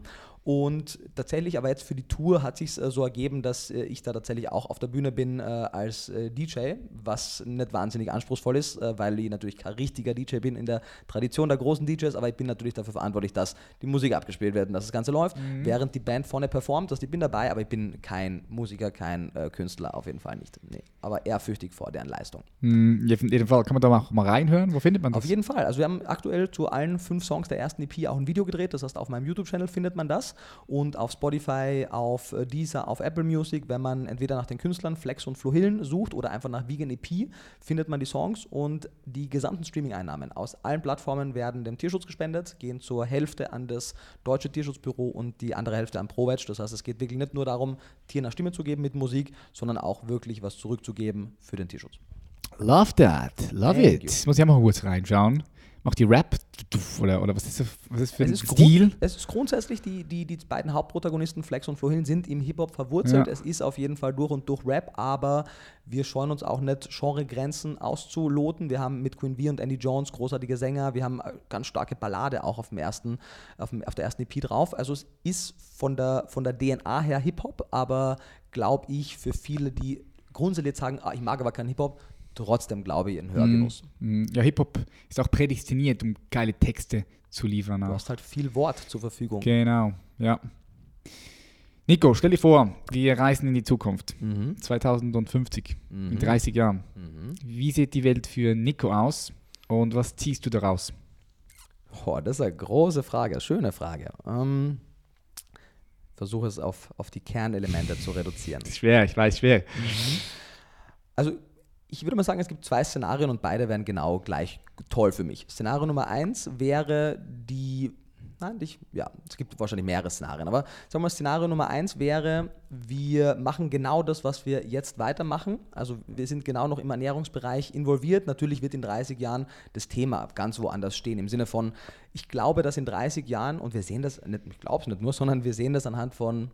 Und tatsächlich, aber jetzt für die Tour hat sich äh, so ergeben, dass äh, ich da tatsächlich auch auf der Bühne bin äh, als DJ, was nicht wahnsinnig anspruchsvoll ist, weil ich natürlich kein richtiger DJ bin in der Tradition der großen DJs, aber ich bin natürlich dafür verantwortlich, dass die Musik abgespielt wird und dass das Ganze läuft, mhm. während die Band vorne performt. Dass ich bin dabei, aber ich bin kein Musiker, kein Künstler, auf jeden Fall nicht. Nee. Aber ehrfürchtig vor deren Leistung. Mhm, auf jeden Fall kann man da mal, mal reinhören. Wo findet man das? Auf jeden Fall. Also wir haben aktuell zu allen fünf Songs der ersten EP auch ein Video gedreht. Das heißt, auf meinem YouTube-Channel findet man das und auf Spotify, auf äh, Deezer, auf Apple Music, wenn man entweder nach den Künstlern Flex und Flo Hillen sucht oder einfach nach Vegan EP, findet man die Songs und die gesamten Streaming-Einnahmen aus allen Plattformen werden dem Tierschutz gespendet, gehen zur Hälfte an das Deutsche Tierschutzbüro und die andere Hälfte an ProVeg. Das heißt, es geht wirklich nicht nur darum, Tieren eine Stimme zu geben mit Musik, sondern auch wirklich was zurückzugeben für den Tierschutz. Love that, love Thank it. You. Muss ich mal kurz reinschauen macht die Rap oder, oder was ist das, was ist für ein Stil? es ist grundsätzlich, die, die, die beiden Hauptprotagonisten, Flex und Flohin, sind im Hip-Hop verwurzelt. Ja. Es ist auf jeden Fall durch und durch Rap, aber wir scheuen uns auch nicht, Genregrenzen auszuloten. Wir haben mit Queen V und Andy Jones großartige Sänger, wir haben ganz starke Ballade auch auf, dem ersten, auf, dem, auf der ersten EP drauf. Also es ist von der, von der DNA her Hip-Hop, aber glaube ich, für viele, die grundsätzlich sagen, ah, ich mag aber keinen Hip-Hop, trotzdem, glaube ich, ein Hörgenuss. Mm, ja, Hip-Hop ist auch prädestiniert, um geile Texte zu liefern. Du hast halt viel Wort zur Verfügung. Genau, ja. Nico, stell dir vor, wir reisen in die Zukunft. Mhm. 2050, mhm. in 30 Jahren. Mhm. Wie sieht die Welt für Nico aus und was ziehst du daraus? Oh, das ist eine große Frage, schöne Frage. Ähm, versuche es auf, auf die Kernelemente zu reduzieren. Schwer, ich weiß, schwer. Mhm. Also ich würde mal sagen, es gibt zwei Szenarien und beide wären genau gleich toll für mich. Szenario Nummer eins wäre die, nein, ich, ja, es gibt wahrscheinlich mehrere Szenarien, aber sagen wir mal, Szenario Nummer eins wäre, wir machen genau das, was wir jetzt weitermachen. Also wir sind genau noch im Ernährungsbereich involviert. Natürlich wird in 30 Jahren das Thema ganz woanders stehen, im Sinne von, ich glaube, dass in 30 Jahren, und wir sehen das, nicht, ich glaube es nicht nur, sondern wir sehen das anhand von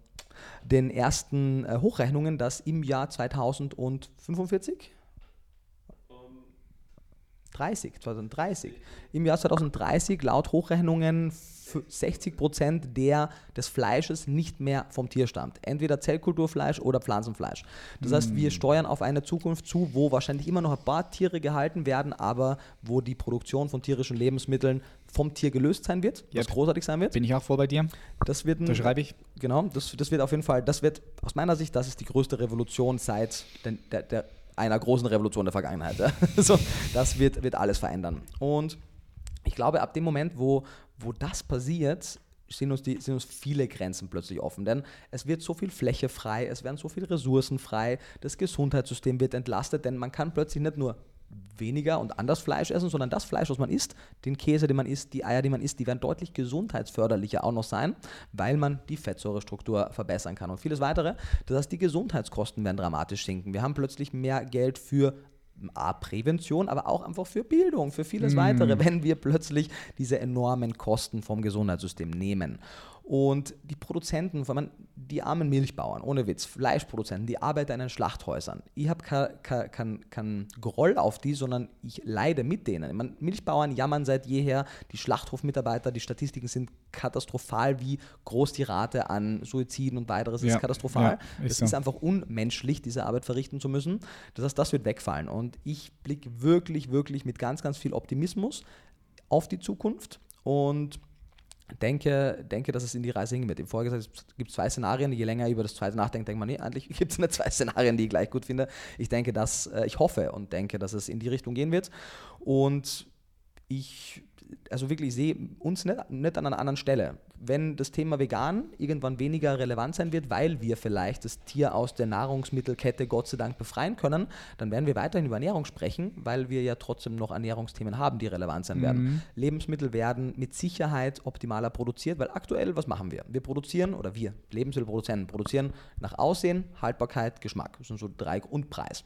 den ersten äh, Hochrechnungen, dass im Jahr 2045 30, 2030. Im Jahr 2030 laut Hochrechnungen 60 Prozent der, des Fleisches nicht mehr vom Tier stammt. Entweder Zellkulturfleisch oder Pflanzenfleisch. Das heißt, wir mm. steuern auf eine Zukunft zu, wo wahrscheinlich immer noch ein paar Tiere gehalten werden, aber wo die Produktion von tierischen Lebensmitteln vom Tier gelöst sein wird, yep. was großartig sein wird. Bin ich auch vor bei dir. Das wird ein, schreibe ich. Genau, das, das wird auf jeden Fall, das wird aus meiner Sicht, das ist die größte Revolution seit den, der, der einer großen Revolution der Vergangenheit. *laughs* so, das wird, wird alles verändern. Und ich glaube, ab dem Moment, wo, wo das passiert, sind uns, die, sind uns viele Grenzen plötzlich offen. Denn es wird so viel Fläche frei, es werden so viele Ressourcen frei, das Gesundheitssystem wird entlastet, denn man kann plötzlich nicht nur weniger und anders Fleisch essen, sondern das Fleisch, was man isst, den Käse, den man isst, die Eier, die man isst, die werden deutlich gesundheitsförderlicher auch noch sein, weil man die Fettsäurestruktur verbessern kann und vieles weitere. Das heißt, die Gesundheitskosten werden dramatisch sinken. Wir haben plötzlich mehr Geld für A, Prävention, aber auch einfach für Bildung, für vieles mm. weitere, wenn wir plötzlich diese enormen Kosten vom Gesundheitssystem nehmen. Und die Produzenten, vor allem die armen Milchbauern, ohne Witz, Fleischproduzenten, die arbeiten in den Schlachthäusern. Ich habe kein, kein, kein, kein Groll auf die, sondern ich leide mit denen. Meine, Milchbauern jammern seit jeher, die Schlachthofmitarbeiter, die Statistiken sind katastrophal, wie groß die Rate an Suiziden und weiteres ja, ist katastrophal. Ja, ist das so. ist einfach unmenschlich, diese Arbeit verrichten zu müssen. Das heißt, das wird wegfallen. Und ich blicke wirklich, wirklich mit ganz, ganz viel Optimismus auf die Zukunft und denke, denke, dass es in die Reise hingehen wird. Im Vorgesagt gibt es zwei Szenarien. Je länger ich über das zweite nachdenke, denkt man, nee, eigentlich *laughs* gibt es nicht zwei Szenarien, die ich gleich gut finde. Ich denke, dass, äh, ich hoffe und denke, dass es in die Richtung gehen wird. Und ich also wirklich sehe uns nicht, nicht an einer anderen Stelle. Wenn das Thema vegan irgendwann weniger relevant sein wird, weil wir vielleicht das Tier aus der Nahrungsmittelkette Gott sei Dank befreien können, dann werden wir weiterhin über Ernährung sprechen, weil wir ja trotzdem noch Ernährungsthemen haben, die relevant sein mhm. werden. Lebensmittel werden mit Sicherheit optimaler produziert, weil aktuell, was machen wir? Wir produzieren, oder wir, Lebensmittelproduzenten, produzieren nach Aussehen, Haltbarkeit, Geschmack. Das sind so drei und Preis.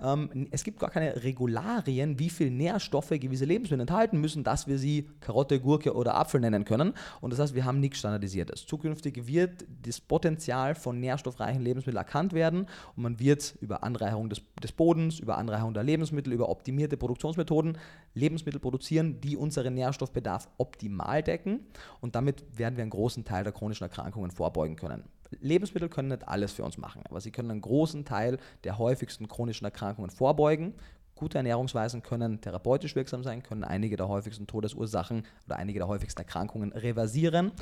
Ähm, es gibt gar keine Regularien, wie viel Nährstoffe gewisse Lebensmittel enthalten müssen, dass wir sie Karotte, Gurke oder Apfel nennen können. Und das heißt, wir haben nichts Standardisiertes. Zukünftig wird das Potenzial von nährstoffreichen Lebensmitteln erkannt werden und man wird über Anreicherung des, des Bodens, über Anreicherung der Lebensmittel, über optimierte Produktionsmethoden Lebensmittel produzieren, die unseren Nährstoffbedarf optimal decken. Und damit werden wir einen großen Teil der chronischen Erkrankungen vorbeugen können. Lebensmittel können nicht alles für uns machen, aber sie können einen großen Teil der häufigsten chronischen Erkrankungen vorbeugen. Gute Ernährungsweisen können therapeutisch wirksam sein, können einige der häufigsten Todesursachen oder einige der häufigsten Erkrankungen reversieren.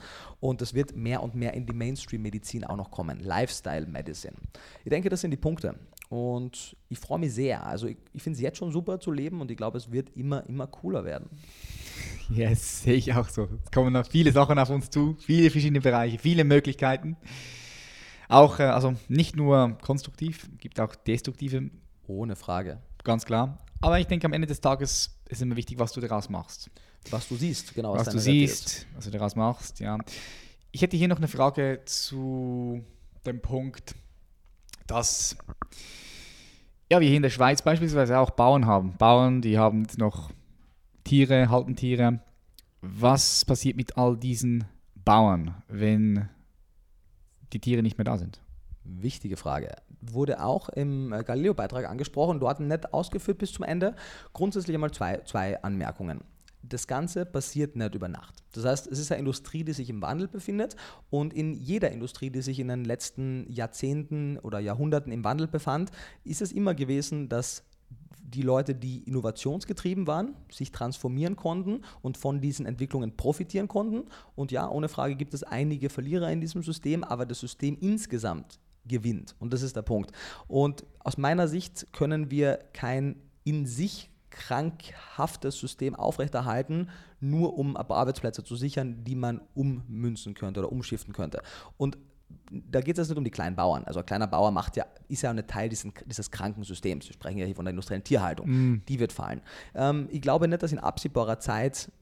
Und es wird mehr und mehr in die Mainstream-Medizin auch noch kommen. Lifestyle Medicine. Ich denke, das sind die Punkte. Und ich freue mich sehr. Also ich, ich finde es jetzt schon super zu leben und ich glaube, es wird immer, immer cooler werden. Yes, sehe ich auch so. Es kommen noch viele Sachen auf uns zu, viele verschiedene Bereiche, viele Möglichkeiten. Auch, äh, also nicht nur konstruktiv, gibt auch destruktive. Ohne Frage. Ganz klar. Aber ich denke, am Ende des Tages ist immer wichtig, was du daraus machst. Was du siehst, genau. Was, was du siehst, was du daraus machst, ja. Ich hätte hier noch eine Frage zu dem Punkt, dass ja, wir hier in der Schweiz beispielsweise auch Bauern haben. Bauern, die haben jetzt noch Tiere, halten Tiere. Was passiert mit all diesen Bauern, wenn die Tiere nicht mehr da sind? Wichtige Frage. Wurde auch im äh, Galileo-Beitrag angesprochen, dort nicht ausgeführt bis zum Ende. Grundsätzlich einmal zwei, zwei Anmerkungen. Das Ganze passiert nicht über Nacht. Das heißt, es ist eine Industrie, die sich im Wandel befindet und in jeder Industrie, die sich in den letzten Jahrzehnten oder Jahrhunderten im Wandel befand, ist es immer gewesen, dass die Leute, die innovationsgetrieben waren, sich transformieren konnten und von diesen Entwicklungen profitieren konnten. Und ja, ohne Frage gibt es einige Verlierer in diesem System, aber das System insgesamt gewinnt. Und das ist der Punkt. Und aus meiner Sicht können wir kein in sich krankhaftes System aufrechterhalten, nur um Arbeitsplätze zu sichern, die man ummünzen könnte oder umschiften könnte. Und da geht es nicht um die kleinen Bauern. Also ein kleiner Bauer macht ja, ist ja ein Teil dieses, dieses Krankensystems. Wir sprechen ja hier von der industriellen Tierhaltung. Mm. Die wird fallen. Ähm, ich glaube nicht, dass in absehbarer Zeit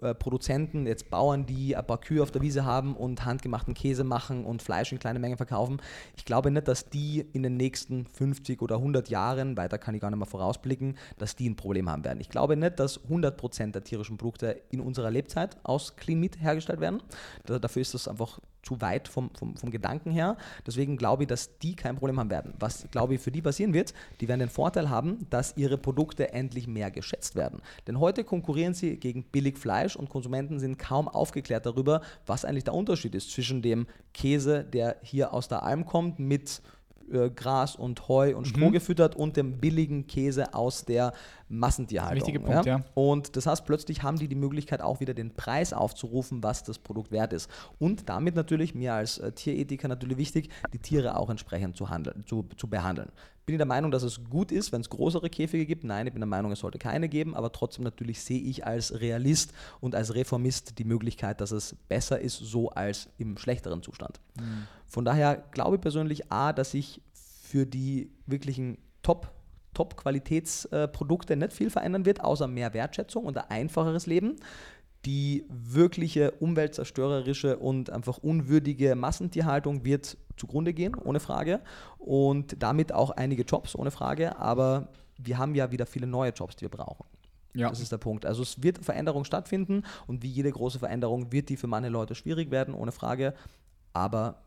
äh, Produzenten, jetzt Bauern, die ein paar Kühe auf der Wiese haben und handgemachten Käse machen und Fleisch in kleinen Mengen verkaufen, ich glaube nicht, dass die in den nächsten 50 oder 100 Jahren, weiter kann ich gar nicht mehr vorausblicken, dass die ein Problem haben werden. Ich glaube nicht, dass 100% der tierischen Produkte in unserer Lebzeit aus Clean Meat hergestellt werden. Da, dafür ist das einfach zu weit vom, vom, vom Gedanken her. Deswegen glaube ich, dass die kein Problem haben werden. Was, glaube ich, für die passieren wird, die werden den Vorteil haben, dass ihre Produkte endlich mehr geschätzt werden. Denn heute konkurrieren sie gegen billig Fleisch und Konsumenten sind kaum aufgeklärt darüber, was eigentlich der Unterschied ist zwischen dem Käse, der hier aus der Alm kommt, mit äh, Gras und Heu und Stroh mhm. gefüttert und dem billigen Käse aus der Massentierhaltung. Wichtiger Punkt, ja? ja. Und das heißt, plötzlich haben die die Möglichkeit auch wieder den Preis aufzurufen, was das Produkt wert ist. Und damit natürlich, mir als äh, Tierethiker natürlich wichtig, die Tiere auch entsprechend zu, handeln, zu, zu behandeln. Bin ich der Meinung, dass es gut ist, wenn es größere Käfige gibt? Nein, ich bin der Meinung, es sollte keine geben, aber trotzdem natürlich sehe ich als Realist und als Reformist die Möglichkeit, dass es besser ist, so als im schlechteren Zustand. Mhm. Von daher glaube ich persönlich A, dass ich für die wirklichen Top- Top-Qualitätsprodukte nicht viel verändern wird, außer mehr Wertschätzung und ein einfacheres Leben. Die wirkliche umweltzerstörerische und einfach unwürdige Massentierhaltung wird zugrunde gehen, ohne Frage. Und damit auch einige Jobs, ohne Frage. Aber wir haben ja wieder viele neue Jobs, die wir brauchen. Ja. Das ist der Punkt. Also es wird Veränderung stattfinden und wie jede große Veränderung wird die für manche Leute schwierig werden, ohne Frage. Aber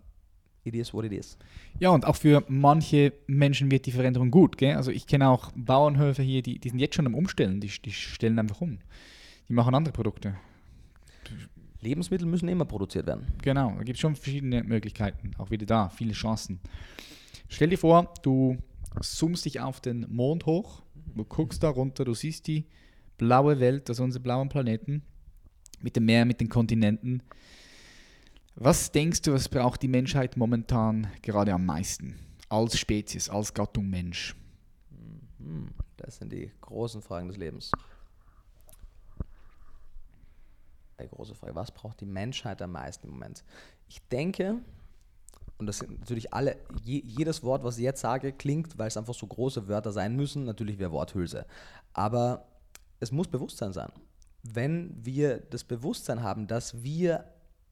it is what it is. Ja, und auch für manche Menschen wird die Veränderung gut. Gell? Also ich kenne auch Bauernhöfe hier, die, die sind jetzt schon am Umstellen, die, die stellen einfach um. Die machen andere Produkte. Lebensmittel müssen immer produziert werden. Genau, da gibt es schon verschiedene Möglichkeiten, auch wieder da, viele Chancen. Stell dir vor, du zoomst dich auf den Mond hoch, du guckst da runter, du siehst die blaue Welt, also unsere blauen Planeten, mit dem Meer, mit den Kontinenten. Was denkst du, was braucht die Menschheit momentan gerade am meisten? Als Spezies, als Gattung Mensch? Mhm. Das sind die großen Fragen des Lebens. Eine große Frage. Was braucht die Menschheit am meisten im Moment? Ich denke, und das sind natürlich alle, jedes Wort, was ich jetzt sage, klingt, weil es einfach so große Wörter sein müssen, natürlich wie Worthülse. Aber es muss Bewusstsein sein. Wenn wir das Bewusstsein haben, dass wir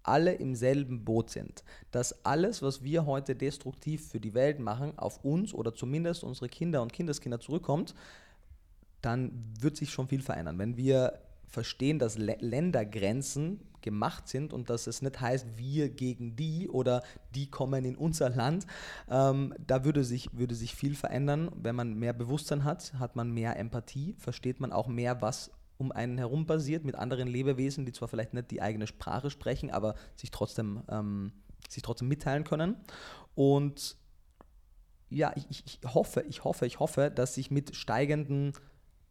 alle im selben Boot sind. Dass alles, was wir heute destruktiv für die Welt machen, auf uns oder zumindest unsere Kinder und Kindeskinder zurückkommt, dann wird sich schon viel verändern. Wenn wir verstehen, dass Lä Ländergrenzen gemacht sind und dass es nicht heißt, wir gegen die oder die kommen in unser Land. Ähm, da würde sich, würde sich viel verändern. Wenn man mehr Bewusstsein hat, hat man mehr Empathie, versteht man auch mehr, was um einen herum basiert, mit anderen Lebewesen, die zwar vielleicht nicht die eigene Sprache sprechen, aber sich trotzdem, ähm, sich trotzdem mitteilen können. Und ja, ich, ich, hoffe, ich hoffe, ich hoffe, dass sich mit steigenden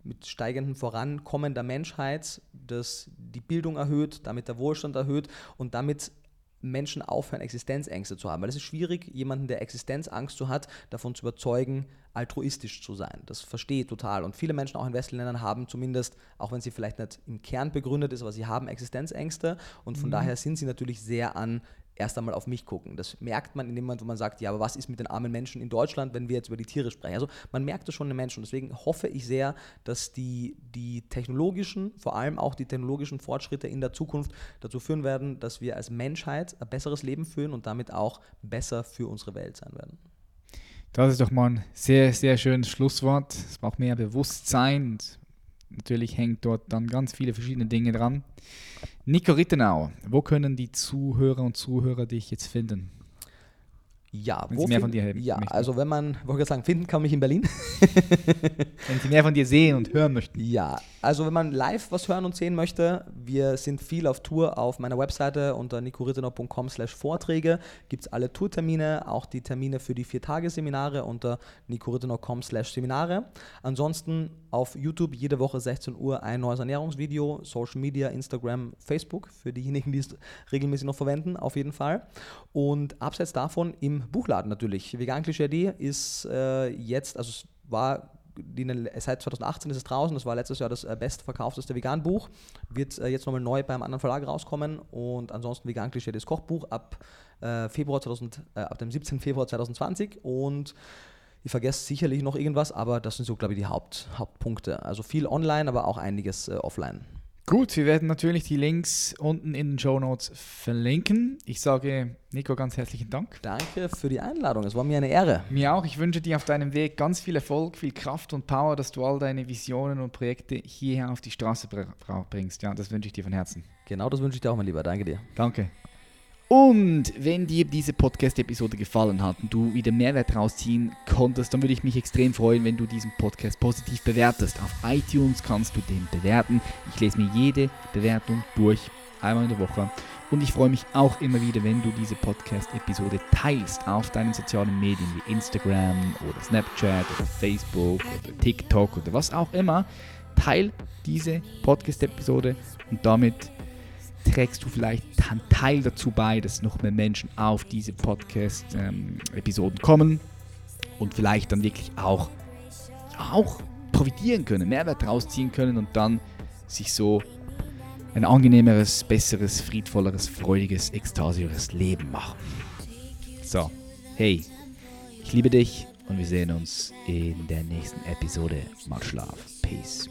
mit steigendem Vorankommen der Menschheit, das die Bildung erhöht, damit der Wohlstand erhöht und damit Menschen aufhören, Existenzängste zu haben. Weil es ist schwierig, jemanden, der Existenzangst so hat, davon zu überzeugen, altruistisch zu sein. Das verstehe ich total. Und viele Menschen auch in westlichen Ländern haben zumindest, auch wenn sie vielleicht nicht im Kern begründet ist, aber sie haben Existenzängste und von mhm. daher sind sie natürlich sehr an erst einmal auf mich gucken. Das merkt man in dem Moment, wo man sagt, ja, aber was ist mit den armen Menschen in Deutschland, wenn wir jetzt über die Tiere sprechen? Also man merkt das schon in den Menschen. Deswegen hoffe ich sehr, dass die, die technologischen, vor allem auch die technologischen Fortschritte in der Zukunft dazu führen werden, dass wir als Menschheit ein besseres Leben führen und damit auch besser für unsere Welt sein werden. Das ist doch mal ein sehr, sehr schönes Schlusswort. Es braucht mehr Bewusstsein. Natürlich hängt dort dann ganz viele verschiedene Dinge dran. Nico Rittenau, wo können die Zuhörer und Zuhörer dich jetzt finden? Ja, wenn wo Sie mehr von dir haben Ja, möchten. also wenn man, wollte ich sagen, finden kann mich in Berlin. wenn Sie mehr von dir sehen und hören möchten. Ja, also wenn man live was hören und sehen möchte, wir sind viel auf Tour auf meiner Webseite unter nicorittenau.com slash Vorträge. Gibt es alle Tourtermine, auch die Termine für die Vier-Tage-Seminare unter nicorittenau.com slash Seminare. Ansonsten auf YouTube jede Woche 16 Uhr ein neues Ernährungsvideo, Social Media, Instagram, Facebook, für diejenigen, die es regelmäßig noch verwenden, auf jeden Fall. Und abseits davon im Buchladen natürlich. Vegan Klischee ist äh, jetzt, also es war die, seit 2018 ist es draußen, das war letztes Jahr das äh, bestverkaufteste Vegan-Buch, wird äh, jetzt nochmal neu beim anderen Verlag rauskommen und ansonsten Vegan Klischee das Kochbuch ab, äh, Februar 2000, äh, ab dem 17. Februar 2020 und ich vergesse sicherlich noch irgendwas, aber das sind so, glaube ich, die Haupt, Hauptpunkte. Also viel online, aber auch einiges äh, offline. Gut, wir werden natürlich die Links unten in den Show Notes verlinken. Ich sage Nico ganz herzlichen Dank. Danke für die Einladung. Es war mir eine Ehre. Mir auch. Ich wünsche dir auf deinem Weg ganz viel Erfolg, viel Kraft und Power, dass du all deine Visionen und Projekte hierher auf die Straße bringst. Ja, das wünsche ich dir von Herzen. Genau, das wünsche ich dir auch, mein Lieber. Danke dir. Danke. Und wenn dir diese Podcast-Episode gefallen hat und du wieder Mehrwert rausziehen konntest, dann würde ich mich extrem freuen, wenn du diesen Podcast positiv bewertest. Auf iTunes kannst du den bewerten. Ich lese mir jede Bewertung durch, einmal in der Woche. Und ich freue mich auch immer wieder, wenn du diese Podcast-Episode teilst auf deinen sozialen Medien wie Instagram oder Snapchat oder Facebook oder TikTok oder was auch immer. Teil diese Podcast-Episode und damit trägst du vielleicht einen Teil dazu bei, dass noch mehr Menschen auf diese Podcast-Episoden kommen und vielleicht dann wirklich auch, auch profitieren können, Mehrwert rausziehen können und dann sich so ein angenehmeres, besseres, friedvolleres, freudiges, ekstasioseres Leben machen. So, hey, ich liebe dich und wir sehen uns in der nächsten Episode. Mal Schlaf. Peace.